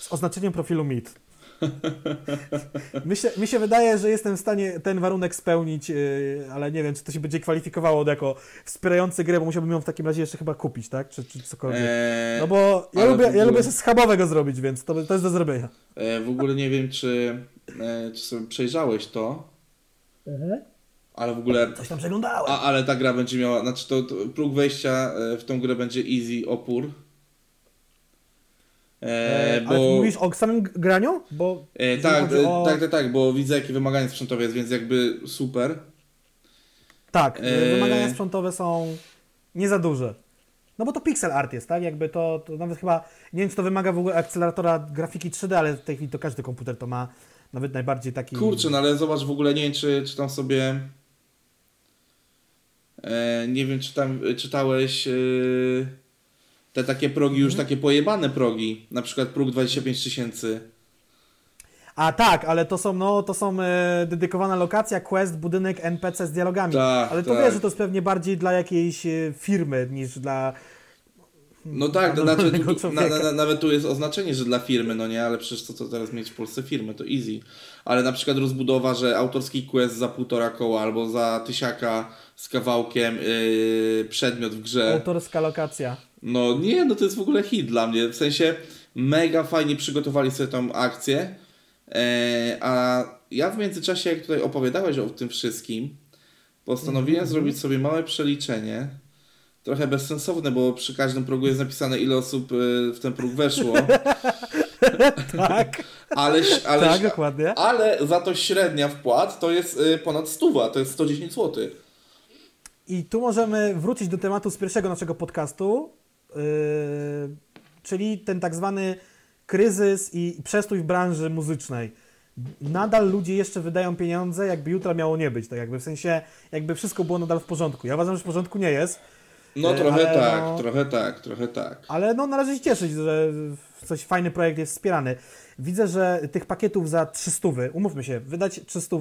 Z oznaczeniem profilu MIT. Mi się, mi się wydaje, że jestem w stanie ten warunek spełnić, yy, ale nie wiem, czy to się będzie kwalifikowało jako wspierający grę, bo musiałbym ją w takim razie jeszcze chyba kupić, tak? Czy, czy cokolwiek. Eee, No bo ja lubię, w ja ogóle- lubię schabowego zrobić, więc to, to jest do zrobienia. e, w ogóle nie wiem, czy, e, czy sobie przejrzałeś to, ale w ogóle... Coś tam przeglądałem. A, ale ta gra będzie miała, znaczy to, to próg wejścia e, w tą grę będzie easy opór. E, Ale bo, mówisz o samym graniu? Bo e, tak, e, o... tak, tak, tak, bo widzę jakie wymagania sprzętowe jest, więc jakby super. Tak, e, wymagania sprzętowe są nie za duże. No bo to pixel art jest, tak? Jakby to, to nawet chyba, nie wiem czy to wymaga w ogóle akceleratora grafiki 3D, ale w tej chwili to każdy komputer to ma, nawet najbardziej taki... Kurczę, no ale zobacz w ogóle, nie wiem czy, czy tam sobie... E, nie wiem czy tam e, czytałeś e, te takie progi, już Mhm. takie pojebane progi, na przykład próg 25 tysięcy. A tak, ale to są, no, to są e, dedykowana lokacja, quest, budynek, NPC z dialogami. Tak, ale to tak. wiesz, że to jest pewnie bardziej dla jakiejś e, firmy niż dla... No tak, znaczy, tu, na, na, nawet tu jest oznaczenie, że dla firmy, no nie, ale przecież to co teraz mieć w Polsce firmy, to easy. Ale na przykład rozbudowa, że autorski quest za półtora koła albo za tysiaka z kawałkiem yy, przedmiot w grze. Autorska lokacja. No nie, no to jest w ogóle hit dla mnie. W sensie mega fajnie przygotowali sobie tą akcję. E, a ja w międzyczasie, jak tutaj opowiadałeś o tym wszystkim, postanowiłem Mhm. zrobić sobie małe przeliczenie. Trochę bezsensowne, bo przy każdym progu jest napisane, ile osób y, w ten próg weszło. Tak, Ale, ale, tak, dokładnie. ale za to średnia wpłat to jest y, ponad 100, to jest 110 zł. I tu możemy wrócić do tematu z pierwszego naszego podcastu, czyli ten tak zwany kryzys i przestój w branży muzycznej. Nadal ludzie jeszcze wydają pieniądze, jakby jutra miało nie być, tak jakby w sensie, jakby wszystko było nadal w porządku. Ja uważam, że w porządku nie jest, No E, trochę tak, no- trochę tak, trochę tak. ale no należy się cieszyć, że coś fajny projekt jest wspierany. Widzę, że tych pakietów za 300, umówmy się, wydać 300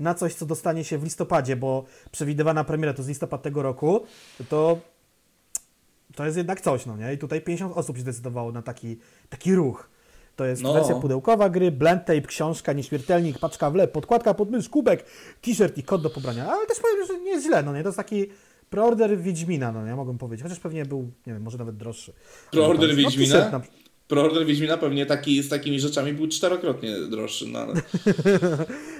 na coś, co dostanie się w listopadzie, bo przewidywana premiera to jest listopad tego roku, to to jest jednak coś, no nie? I tutaj 50 osób się zdecydowało na taki, taki ruch. To jest No. wersja pudełkowa gry, blend tape, książka, nieśmiertelnik, paczka w lep, podkładka pod mysz, kubek, t-shirt i kod do pobrania. Ale też powiem, że nie jest źle, no nie? To jest taki preorder Wiedźmina, no nie? Mogę powiedzieć. Chociaż pewnie był, nie wiem, może nawet droższy. Preorder No, Wiedźmina? t-shirt na- Preorder Wiedźmina pewnie taki, z takimi rzeczami był czterokrotnie droższy, no ale...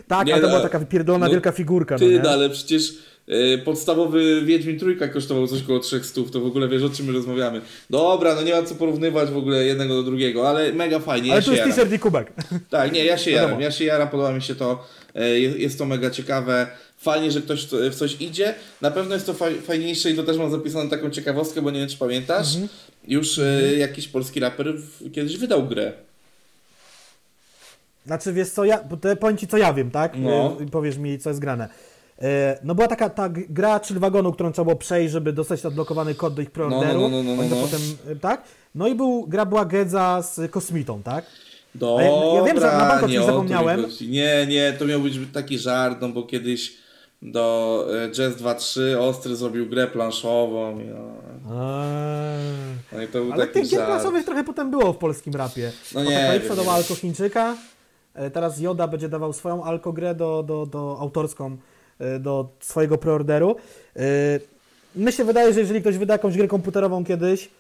Tak, Nie, ale to no, była taka wypierdolona no, wielka figurka, no Ty, nie? no, ale przecież y, podstawowy Wiedźmin Trójka kosztował coś koło 300, to w ogóle wiesz o czym my rozmawiamy. Dobra, no nie ma co porównywać w ogóle jednego do drugiego, ale mega fajnie, Ale ja tu się jest t-shirt i kubek. Tak, nie, ja się jaram, ja się jaram, podoba mi się to, jest, jest to mega ciekawe, fajnie, że ktoś w coś idzie, na pewno jest to faj, fajniejsze i to też mam zapisane taką ciekawostkę, bo nie wiem czy pamiętasz, Mhm. już e, jakiś polski raper kiedyś wydał grę. Znaczy, wiesz co, ja, powiem Ci, co ja wiem, tak? No. I powiesz mi, co jest grane. E, No była taka ta gra chill wagonu, którą trzeba było przejść, żeby dostać odblokowany kod do ich preorderu. No, no, no, no, no, no. potem, tak? No i był, gra była Gedza z kosmitą, tak? Dobra, ja, ja wiem, że na bank o nie zapomniałem. Nie, nie, to miał być taki żart, no bo kiedyś do e, Jazz 2.3 Ostry zrobił grę planszową. i o, No i to był Ale taki tych gier planszowych trochę potem było w polskim rapie. No nie Apokalipsa wiem, dała nie. Alko Chińczyka, e, teraz Joda będzie dawał swoją alkogrę do, do, do autorską, e, do swojego preorderu. My się wydaje, że jeżeli ktoś wyda jakąś grę komputerową kiedyś,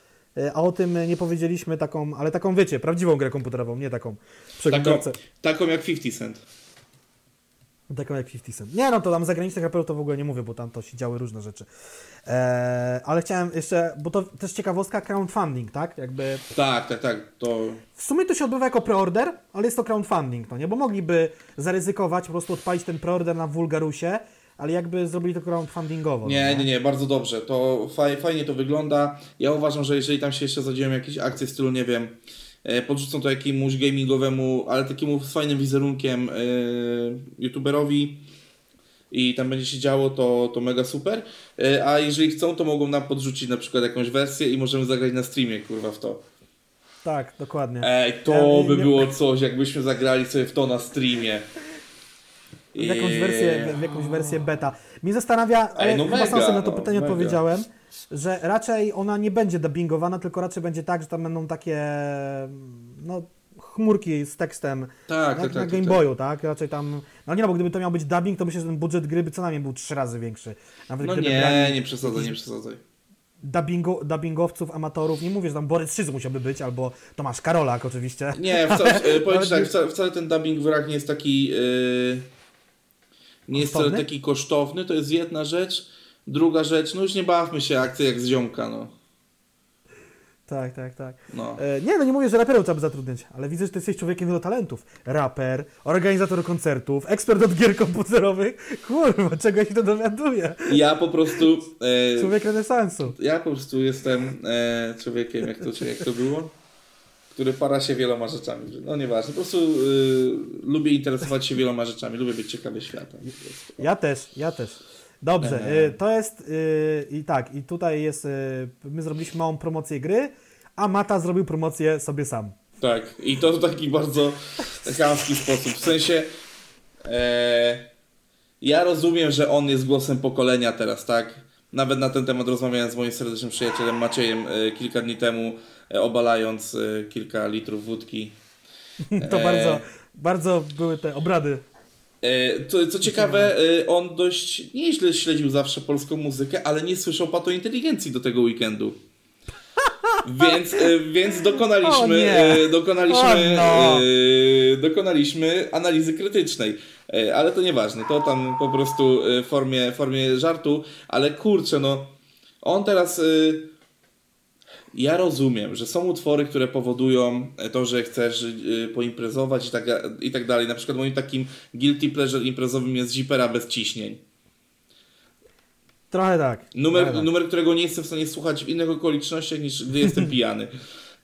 a o tym nie powiedzieliśmy taką, ale taką wiecie, prawdziwą grę komputerową, nie taką Taką, przeglądarce. taką jak 50 Cent. Taką jak 50 Cent. Nie no, to tam zagranicznych raperów to w ogóle nie mówię, bo tam to się działy różne rzeczy. E, ale chciałem jeszcze, bo to też ciekawostka, crowdfunding, tak? Jakby Tak, tak, tak. To W sumie to się odbywa jako preorder, ale jest to crowdfunding, no nie? Bo mogliby zaryzykować, po prostu odpalić ten preorder na Wulgarusie, ale jakby zrobili to crowdfundingowo. Nie, no nie, nie, bardzo dobrze. To faj, fajnie to wygląda. Ja uważam, że jeżeli tam się jeszcze zadzieją jakieś akcje w stylu, nie wiem, e, podrzucą to jakiemuś gamingowemu, ale takiemu z fajnym wizerunkiem e, youtuberowi i tam będzie się działo, to, to mega super. E, a jeżeli chcą, to mogą nam podrzucić na przykład jakąś wersję i możemy zagrać na streamie, kurwa, w to. Tak, dokładnie. Ej, to by było coś, jakbyśmy zagrali sobie w to na streamie. W jakąś, wersję, w jakąś wersję beta. Mnie zastanawia, ale no chyba sam sobie na to no, pytanie mega. odpowiedziałem, że raczej ona nie będzie dubbingowana, tylko raczej będzie tak, że tam będą takie no, chmurki z tekstem Tak, jak tak, na tak. Game tak. Boyu, tak? Raczej tam, no nie no, bo gdyby to miał być dubbing, to myślę, że ten budżet gry by co najmniej był trzy razy większy. Nawet No nie, brali nie przesadzaj, nie przesadzaj. dubbingo, dubbingowców, amatorów, nie mówię, że tam Borys Szyz musiałby być, albo Tomasz Karolak oczywiście. Nie, wcale, e, powiem tak, nie- wcale, wcale ten dubbing w grach nie jest taki. Yy, nie jest wcale taki kosztowny, to jest jedna rzecz. Druga rzecz, no już nie bawmy się akcje jak z ziomka, no. Tak, tak, tak. no. E, nie, no nie mówię, że raperów trzeba by zatrudniać, ale widzę, że ty jesteś człowiekiem wielu talentów. Raper, organizator koncertów, ekspert od gier komputerowych. Kurwa, czego ja się to dowiaduję? Ja po prostu. E, Człowiek renesansu. ja po prostu jestem e, człowiekiem, jak to, jak to było, który para się wieloma rzeczami. No nieważne, po prostu y, lubię interesować się wieloma rzeczami, lubię być ciekawy prostu. Ja też, ja też. Dobrze, Eee. y, to jest y, i tak, i tutaj jest, y, my zrobiliśmy małą promocję gry, a Mata zrobił promocję sobie sam. Tak, i to w taki bardzo chamski sposób. W sensie, e, ja rozumiem, że on jest głosem pokolenia teraz, tak? Nawet na ten temat rozmawiałem z moim serdecznym przyjacielem Maciejem e, kilka dni temu, e, obalając e, kilka litrów wódki. To Eee. bardzo, bardzo były te obrady. E, co, co ciekawe, e, on dość nieźle śledził zawsze polską muzykę, ale nie słyszał pato inteligencji do tego weekendu. Więc, e, więc dokonaliśmy, e, dokonaliśmy, no. e, dokonaliśmy analizy krytycznej. E, Ale to nieważne, to tam po prostu e, w formie, formie żartu, ale kurczę, no on teraz. E, Ja rozumiem, że są utwory, które powodują to, że chcesz y, poimprezować i tak, i tak dalej. Na przykład moim takim guilty pleasure imprezowym jest Zipera bez ciśnień. Trochę tak. Numer, trochę tak. numer, którego nie jestem w stanie słuchać w innych okolicznościach niż gdy jestem pijany.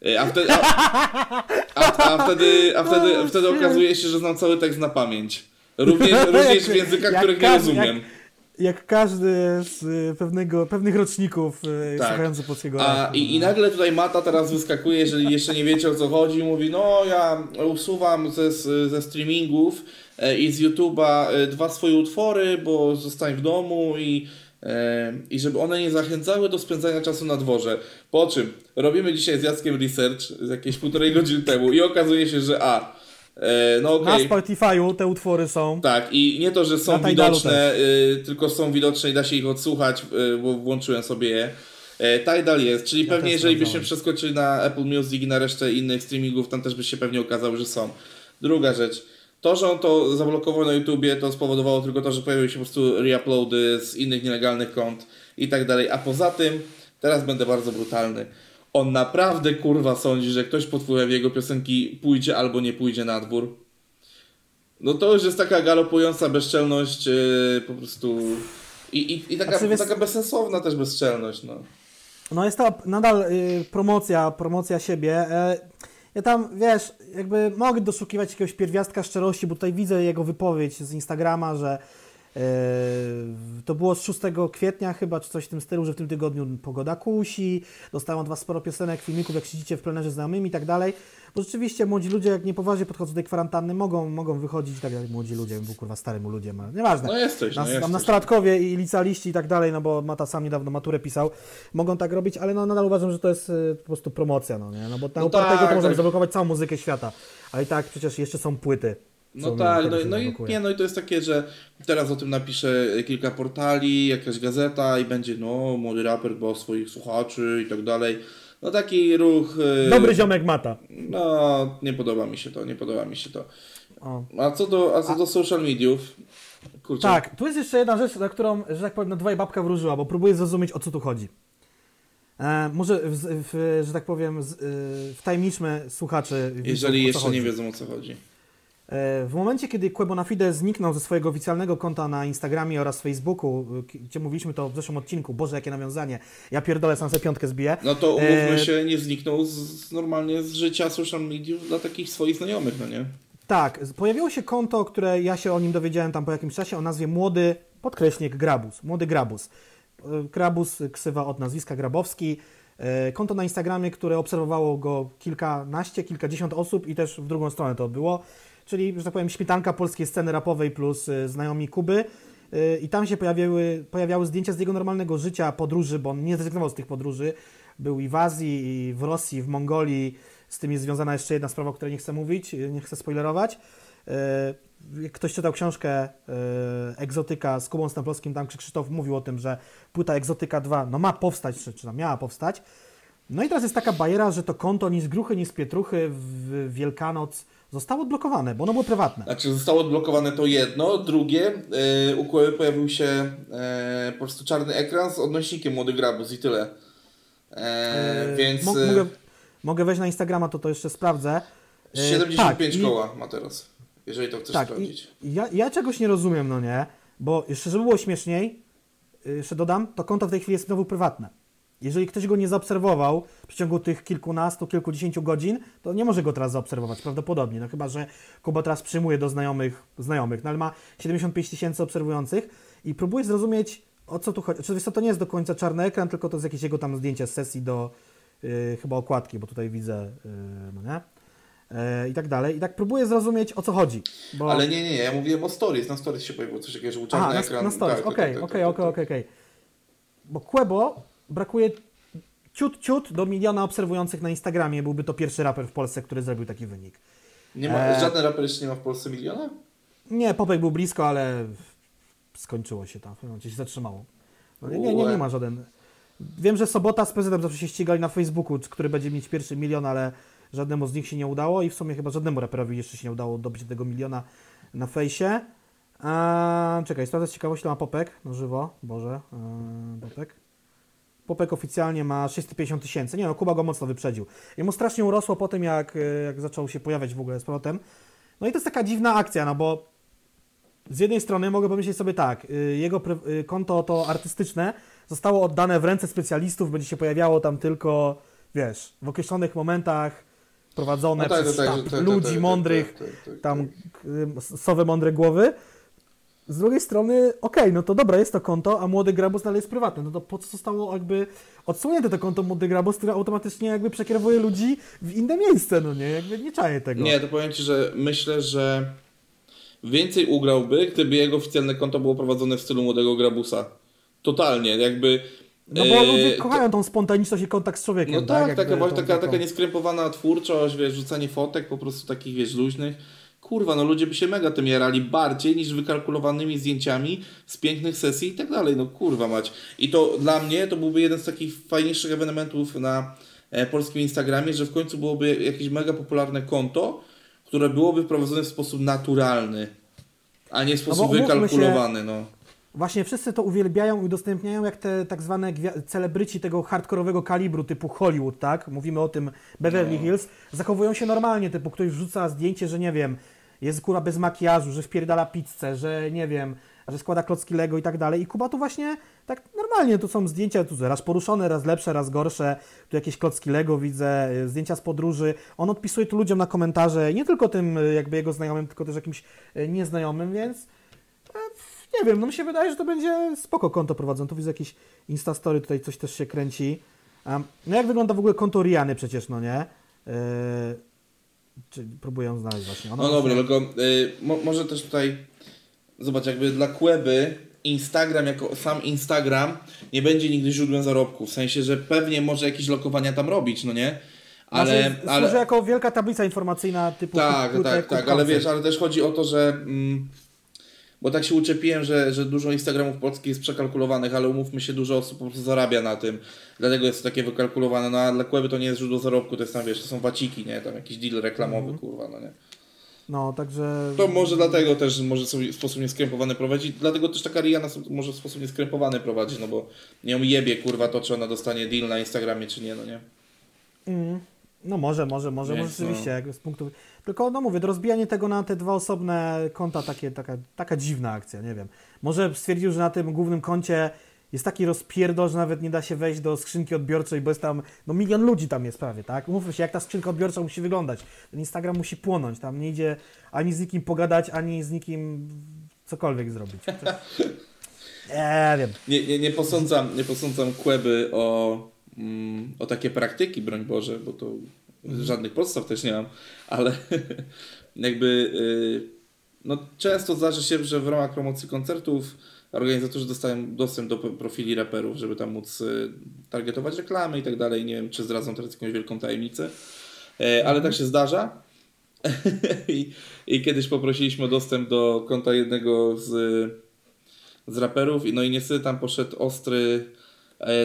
Y, A wtedy, a, a, a wtedy, a wtedy, wtedy okazuje się, że znam cały tekst na pamięć. Również, również w językach, których nie rozumiem. Jak, jak każdy z y, pewnego, pewnych roczników y, Tak. słuchający polskiego A, i, I nagle tutaj Mata teraz wyskakuje, jeżeli jeszcze nie wiecie o co chodzi, mówi, no ja usuwam ze, ze streamingów e, i z YouTube'a e, dwa swoje utwory, bo zostań w domu i, e, i żeby one nie zachęcały do spędzania czasu na dworze. Po czym robimy dzisiaj z Jackiem research z jakieś półtorej godziny temu i okazuje się, że a, e, no Na okej. Spotify'u te utwory są. Tak, i nie to, że są Na widoczne, y, tylko są widoczne i da się ich odsłuchać, y, bo włączyłem sobie je. E, Tidal jest, czyli Ja pewnie jeżeli byśmy przeskoczyli na Apple Music i na resztę innych streamingów, tam też by się pewnie okazało, że są. Druga rzecz, to, że on to zablokował na YouTubie, to spowodowało tylko to, że pojawiły się po prostu reuploady z innych nielegalnych kont i tak dalej. A poza tym, teraz będę bardzo brutalny, on naprawdę kurwa sądzi, że ktoś pod wpływem jego piosenki pójdzie albo nie pójdzie na dwór. No to już jest taka galopująca bezczelność yy, po prostu i, i, i taka, wiesz- taka bezsensowna też bezczelność, no. No jest to nadal y, promocja, promocja siebie. E, ja tam, wiesz, jakby mogę doszukiwać jakiegoś pierwiastka szczerości, bo tutaj widzę jego wypowiedź z Instagrama, że To było z 6 kwietnia chyba, czy coś w tym stylu, że w tym tygodniu pogoda kusi, dostałem od Was sporo piosenek, filmików, jak siedzicie w plenerze znajomymi i tak dalej. Bo rzeczywiście młodzi ludzie, jak niepoważnie podchodzą do tej kwarantanny, mogą, mogą wychodzić, tak jak młodzi ludzie, był kurwa starym ludziem, ale nieważne. No jesteś, no Nas, jesteś. Tam nastolatkowie i licealiści i tak dalej, no bo Mata sam niedawno maturę pisał, mogą tak robić, ale no nadal uważam, że to jest y, po prostu promocja, no nie? No bo na No tak, to możemy tak. zablokować całą muzykę świata, ale i tak przecież jeszcze są płyty. No tak, no, no, i, nie, no i to jest takie, że teraz o tym napisze kilka portali, jakaś gazeta i będzie, no, młody raper dba o swoich słuchaczy i tak dalej. No taki ruch, y, Dobry ziomek Mata. no, nie podoba mi się to, nie podoba mi się to. O. A co do, a co do social mediów, kurczę, Tak, tu jest jeszcze jedna rzecz, na którą, że tak powiem, na dwaj babka wróżyła, bo próbuję zrozumieć, o co tu chodzi. E, może, w, w, że tak powiem, z, y, wtajemniczmy słuchaczy. jeżeli jeszcze chodzi. nie wiedzą o co chodzi. E, W momencie, kiedy Quebonafide zniknął ze swojego oficjalnego konta na Instagramie oraz Facebooku, k- gdzie mówiliśmy to w zeszłym odcinku, Boże, jakie nawiązanie, ja pierdolę, sam sobie piątkę zbiję. No to umówmy E, się, nie zniknął z, normalnie z życia social mediów dla takich swoich znajomych, no nie? Tak, pojawiło się konto, które ja się o nim dowiedziałem tam po jakimś czasie, o nazwie Młody Podkreśnik Grabus. Młody Grabus. E, Grabus, ksywa od nazwiska Grabowski. E, Konto na Instagramie, które obserwowało go kilkanaście, kilkadziesiąt osób i też w drugą stronę to było. Czyli, że tak powiem, śmietanka polskiej sceny rapowej plus e, znajomi Kuby. E, I tam się pojawiały, pojawiały zdjęcia z jego normalnego życia, podróży, bo on nie zrezygnował z tych podróży. Był i w Azji, i w Rosji, w Mongolii. Z tym jest związana jeszcze jedna sprawa, o której nie chcę mówić, e, nie chcę spoilerować. Ktoś czytał książkę Egzotyka z Kubą Stemplowskim, tam Krzysztof mówił o tym, że płyta Egzotyka 2 no ma powstać, czy, czy miała powstać. No i teraz jest taka bajera, że to konto ni z gruchy, ni z pietruchy w Wielkanoc zostało odblokowane, bo ono było prywatne. Znaczy zostało odblokowane to jedno, drugie, yy, u pojawił się e, po prostu czarny ekran z odnośnikiem młody grabus i tyle. E, więc mo- mogę, mogę wejść na Instagrama, to to jeszcze sprawdzę. E, 75 tak, i- koła ma teraz, jeżeli to chcesz Tak, sprawdzić. i ja, ja czegoś nie rozumiem, no nie, bo jeszcze żeby było śmieszniej, jeszcze dodam, to konto w tej chwili jest znowu prywatne. Jeżeli ktoś go nie zaobserwował w przeciągu tych kilkunastu, kilkudziesięciu godzin, to nie może go teraz zaobserwować prawdopodobnie, no chyba, że Kuba teraz przyjmuje do znajomych, znajomych no ale ma 75 tysięcy obserwujących i próbuje zrozumieć, o co tu chodzi. Oczywiście to nie jest do końca czarny ekran, tylko to jest jakieś jego tam zdjęcie z sesji do y, chyba okładki, bo tutaj widzę, y, no nie? E, I tak dalej. I tak próbuję zrozumieć, o co chodzi. Bo... Ale nie, nie, ja mówiłem o stories, na stories się pojawiło coś takiego, że był czarny Aha, ekran. na, stories, tak, okej, okej, okej, okej, okej. Bo Quebo brakuje ciut, ciut do miliona obserwujących na Instagramie. Byłby to pierwszy raper w Polsce, który zrobił taki wynik. Nie ma, E, żaden raper jeszcze nie ma w Polsce miliona? Nie, Popek był blisko, ale skończyło się tam, w pewnym momencie się zatrzymało. No, nie, nie, nie, nie ma żaden. Wiem, że Sobota z prezydentem zawsze się ścigali na Facebooku, który będzie mieć pierwszy milion, ale żadnemu z nich się nie udało i w sumie chyba żadnemu raperowi jeszcze się nie udało dobić tego miliona na fejsie. Eee, czekaj, sprawdzę z ciekawości, ile ma Popek na żywo. Boże, eee, Popek. Popek oficjalnie ma 650 tysięcy. Nie no, Kuba go mocno wyprzedził. Jemu strasznie urosło po tym, jak, e, jak zaczął się pojawiać w ogóle z powrotem. No i to jest taka dziwna akcja, no bo z jednej strony mogę pomyśleć sobie tak, y, jego y, konto to artystyczne zostało oddane w ręce specjalistów, będzie się pojawiało tam tylko, wiesz, w określonych momentach prowadzone No tak, przez tak, tak, ludzi mądrych, tam y, sowe mądre głowy. Z drugiej strony, okej, no to dobra, jest to konto, a młody Grabus dalej jest prywatny. No to po co zostało jakby odsunięte to konto młody Grabus, które automatycznie jakby przekierowuje ludzi w inne miejsce, no nie? Jakby nie czaję tego. Nie, to powiem Ci, że myślę, że więcej ugrałby, gdyby jego oficjalne konto było prowadzone w stylu młodego Grabusa. Totalnie, jakby... No bo e, ludzie to- kochają tą spontaniczność i kontakt z człowiekiem, No tak, Jakby taka, tą- taka, tą- taka nieskrępowana twórczość, wiesz, rzucanie fotek po prostu takich, wiesz, luźnych. Kurwa, no ludzie by się mega tym jarali bardziej niż wykalkulowanymi zdjęciami z pięknych sesji i tak dalej, no kurwa mać. I to dla mnie to byłby jeden z takich fajniejszych ewenementów na e, polskim Instagramie, że w końcu byłoby jakieś mega popularne konto, które byłoby prowadzone w sposób naturalny, a nie w sposób No umówmy się- wykalkulowany, no. Właśnie wszyscy to uwielbiają i udostępniają jak te tak zwane celebryci tego hardkorowego kalibru typu Hollywood, tak? Mówimy o tym Beverly No. Hills. Zachowują się normalnie, typu ktoś wrzuca zdjęcie, że nie wiem, jest kurwa bez makijażu, że wpierdala pizzę, że nie wiem, że składa klocki Lego i tak dalej. I Kuba tu właśnie tak normalnie, tu są zdjęcia tu raz poruszone, raz lepsze, raz gorsze. Tu jakieś klocki Lego widzę, y, zdjęcia z podróży. On odpisuje tu ludziom na komentarze, nie tylko tym y, jakby jego znajomym, tylko też jakimś y, nieznajomym, więc e, nie wiem, no mi się wydaje, że to będzie spoko konto prowadzone. Tu widzę jakieś Instastory, tutaj coś też się kręci. No jak wygląda w ogóle konto Riany przecież, no nie? Yy, czy próbuję ją znaleźć właśnie. Ona No dobra, tylko y, mo, może też tutaj zobacz, jakby dla Kłeby Instagram jako sam Instagram nie będzie nigdy źródłem zarobku. W sensie, że pewnie może jakieś lokowania tam robić, no nie? Ale, Znaczy, ale jako wielka tablica informacyjna typu tak, tak, tak, kup ale wiesz, ale też chodzi o to, że mm, bo tak się uczepiłem, że, że dużo Instagramów polskich jest przekalkulowanych, ale umówmy się, dużo osób po prostu zarabia na tym, dlatego jest to takie wykalkulowane, no a dla Kłeby to nie jest źródło zarobku, to jest tam, wiesz, to są waciki, nie, tam jakiś deal reklamowy, Mhm. kurwa, no nie. No, także... To może dlatego też może sobie w sposób nieskrępowany prowadzić, dlatego też taka Rihanna może w sposób nieskrępowany prowadzić, no bo nie ją jebie kurwa to, czy ona dostanie deal na Instagramie, czy nie, no nie. Mm, no może, może, może, może rzeczywiście, no. jak z punktu... Tylko, no mówię, rozbijanie tego na te dwa osobne konta, takie, taka, taka dziwna akcja, nie wiem. Może stwierdził, że na tym głównym koncie jest taki rozpierdol, że nawet nie da się wejść do skrzynki odbiorczej, bo jest tam, no milion ludzi tam jest prawie, tak? Umówmy się, jak ta skrzynka odbiorcza musi wyglądać. Ten Instagram musi płonąć, tam nie idzie ani z nikim pogadać, ani z nikim cokolwiek zrobić. Nie wiem. Nie, nie, nie posądzam, nie posądzam Kłeby o, o takie praktyki, broń Boże, bo to żadnych podstaw też nie mam, ale jakby y, no, często zdarzy się, że w ramach promocji koncertów organizatorzy dostają dostęp do profili raperów, żeby tam móc y, targetować reklamy i tak dalej. Nie wiem, czy zdradzą teraz jakąś wielką tajemnicę, e, ale tak się zdarza. I, I kiedyś poprosiliśmy o dostęp do konta jednego z z raperów i no i niestety tam poszedł ostry,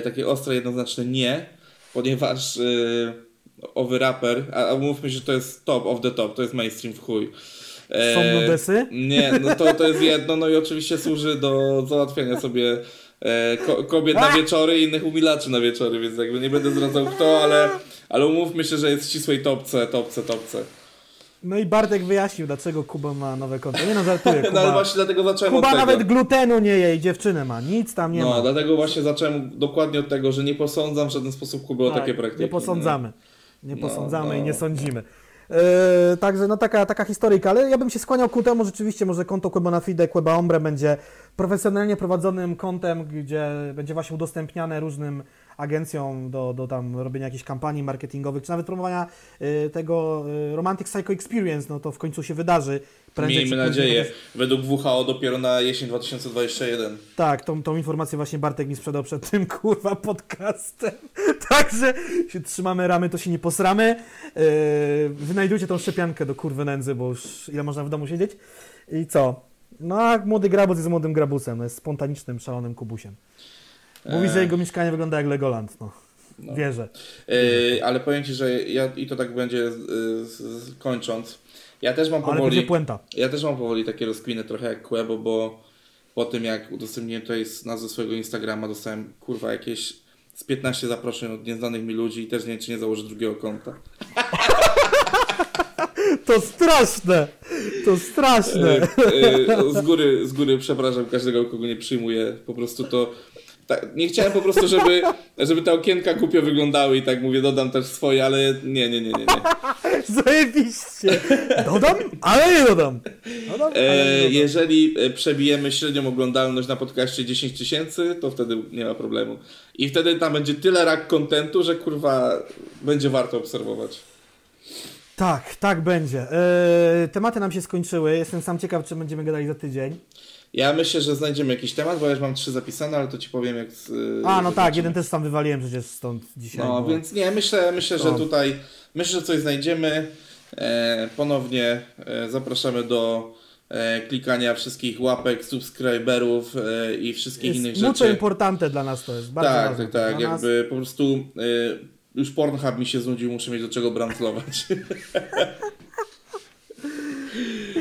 takie ostre jednoznaczne nie, ponieważ e, owy raper, a, mówmy się, że to jest top of the top, to jest mainstream w chuj. E, Są nudesy? Nie, no to, to jest jedno, no i oczywiście służy do załatwiania sobie e, ko kobiet na wieczory i innych umilaczy na wieczory, więc jakby nie będę zdradzał kto, ale, ale umówmy się, że jest w ścisłej topce, topce, topce. No i Bartek wyjaśnił, dlaczego Kuba ma nowe konto. Nie no, żartuję, No Kuba, właśnie dlatego zacząłem Kuba od tego. nawet glutenu nie je i dziewczynę ma, nic tam nie no, ma. dlatego właśnie zacząłem dokładnie od tego, że nie posądzam w żaden sposób Kuby o Tak, takie praktyki. Nie posądzamy. Nie No, posądzamy no. i nie sądzimy. Yy, także no taka, taka historyjka, ale ja bym się skłaniał ku temu rzeczywiście, może konto Queba na Fide, Queba Ombre będzie profesjonalnie prowadzonym kontem, gdzie będzie właśnie udostępniane różnym agencjom do, do tam robienia jakichś kampanii marketingowych, czy nawet promowania yy, tego yy, Romantic Psycho Experience, no to w końcu się wydarzy. Prędzej Miejmy nadzieję. chociaż- Według WHO dopiero na jesień 2021. Tak, tą, tą informację właśnie Bartek mi sprzedał przed tym kurwa podcastem. Także się trzymamy ramy, to się nie posramy. Yy, wynajdujcie tą szczepiankę do kurwy nędzy, bo już ile można w domu siedzieć. I co? No a młody grabus jest młodym grabusem, jest spontanicznym, szalonym kubusiem. Mówi, że Eee. jego mieszkanie wygląda jak Legoland, no. No. Wierzę. Yy, ale powiem Ci, że ja i to tak będzie yy, z, z, kończąc. Ja też mam powoli. Ja też mam powoli takie rozkminy trochę jak Quebo, bo po tym jak udostępniłem tutaj z nazwy swojego Instagrama dostałem kurwa jakieś z 15 zaproszeń od nieznanych mi ludzi i też nie wiem czy nie założę drugiego konta. To straszne! To straszne! Z, góry, z góry przepraszam każdego, kogo nie przyjmuję. Po prostu to. Tak, nie chciałem po prostu, żeby, żeby te okienka głupio wyglądały i tak mówię, dodam też swoje, ale nie, nie, nie, nie. nie. Zajebiście! Dodam, ale nie dodam. Dodam, ale nie E, dodam. jeżeli e, przebijemy średnią oglądalność na podcaście 10 tysięcy, to wtedy nie ma problemu. I wtedy tam będzie tyle rak kontentu, że kurwa będzie warto obserwować. Tak, tak będzie. Eee, tematy nam się skończyły. Jestem sam ciekaw, czy będziemy gadali za tydzień. Ja myślę, że znajdziemy jakiś temat, bo ja już mam trzy zapisane, ale to ci powiem jak. z- A, no tak, jeden też sam wywaliłem przecież stąd dzisiaj. No, bo- więc nie, myślę, myślę, że tutaj myślę, że coś znajdziemy. E, ponownie e, zapraszamy do e, klikania wszystkich łapek, subskryberów e, i wszystkich jest innych rzeczy. importante dla nas to jest. Bardzo Tak, ważne tak, to tak. dla nas. Jakby po prostu y, już Pornhub mi się znudził, muszę mieć do czego brandzlować.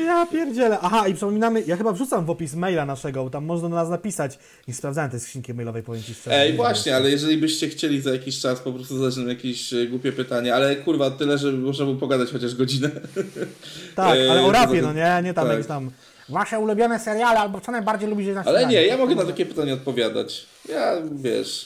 Ja pierdzielę. Aha, i przypominamy, ja chyba wrzucam w opis maila naszego, bo tam można do nas napisać. Nie sprawdzałem tej skrzynki mailowej, powiem Ci szczerze. Ej, Nie właśnie, ale jeżeli byście chcieli za jakiś czas po prostu zadać nam jakieś y, głupie pytanie, ale kurwa, tyle, żeby można było pogadać chociaż godzinę. Tak, Ej, ale o rapie, no nie, nie tam tak. jakieś tam wasze ulubione seriale, albo co najbardziej lubicie na Ale nie, ja mogę na takie pytanie odpowiadać. Ja, wiesz...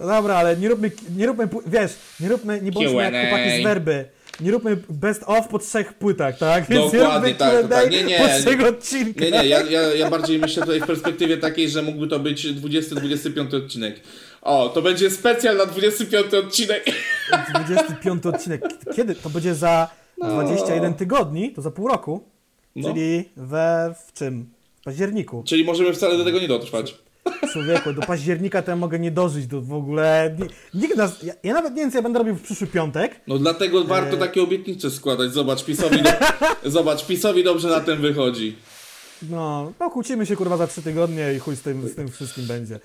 No dobra, ale nie róbmy, nie róbmy, wiesz, nie róbmy, nie bądźmy jak chłopaki z werby. Nie róbmy best of po trzech płytach, tak? Więc Dokładnie, nie tak, tak. Nie, nie, po nie. trzech odcinkach. Nie, nie, ja, ja, ja bardziej myślę tutaj w perspektywie takiej, że mógłby to być 20-25 odcinek. O, to będzie specjal na 25 odcinek. 25 odcinek. Kiedy? To będzie za No. 21 tygodni, to za pół roku, No. czyli we w czym? W październiku. Czyli możemy wcale do tego nie dotrwać. Człowieku, do października to ja mogę nie dożyć do w ogóle. ni- Nikt nas. Ja, ja nawet nie wiem, co ja będę robił w przyszły piątek. No dlatego warto takie obietnice składać. Zobacz, PiSowi, do... Zobacz, PiSowi dobrze na tym wychodzi. No, no kłócimy się kurwa za trzy tygodnie i chuj z tym, z tym wszystkim będzie.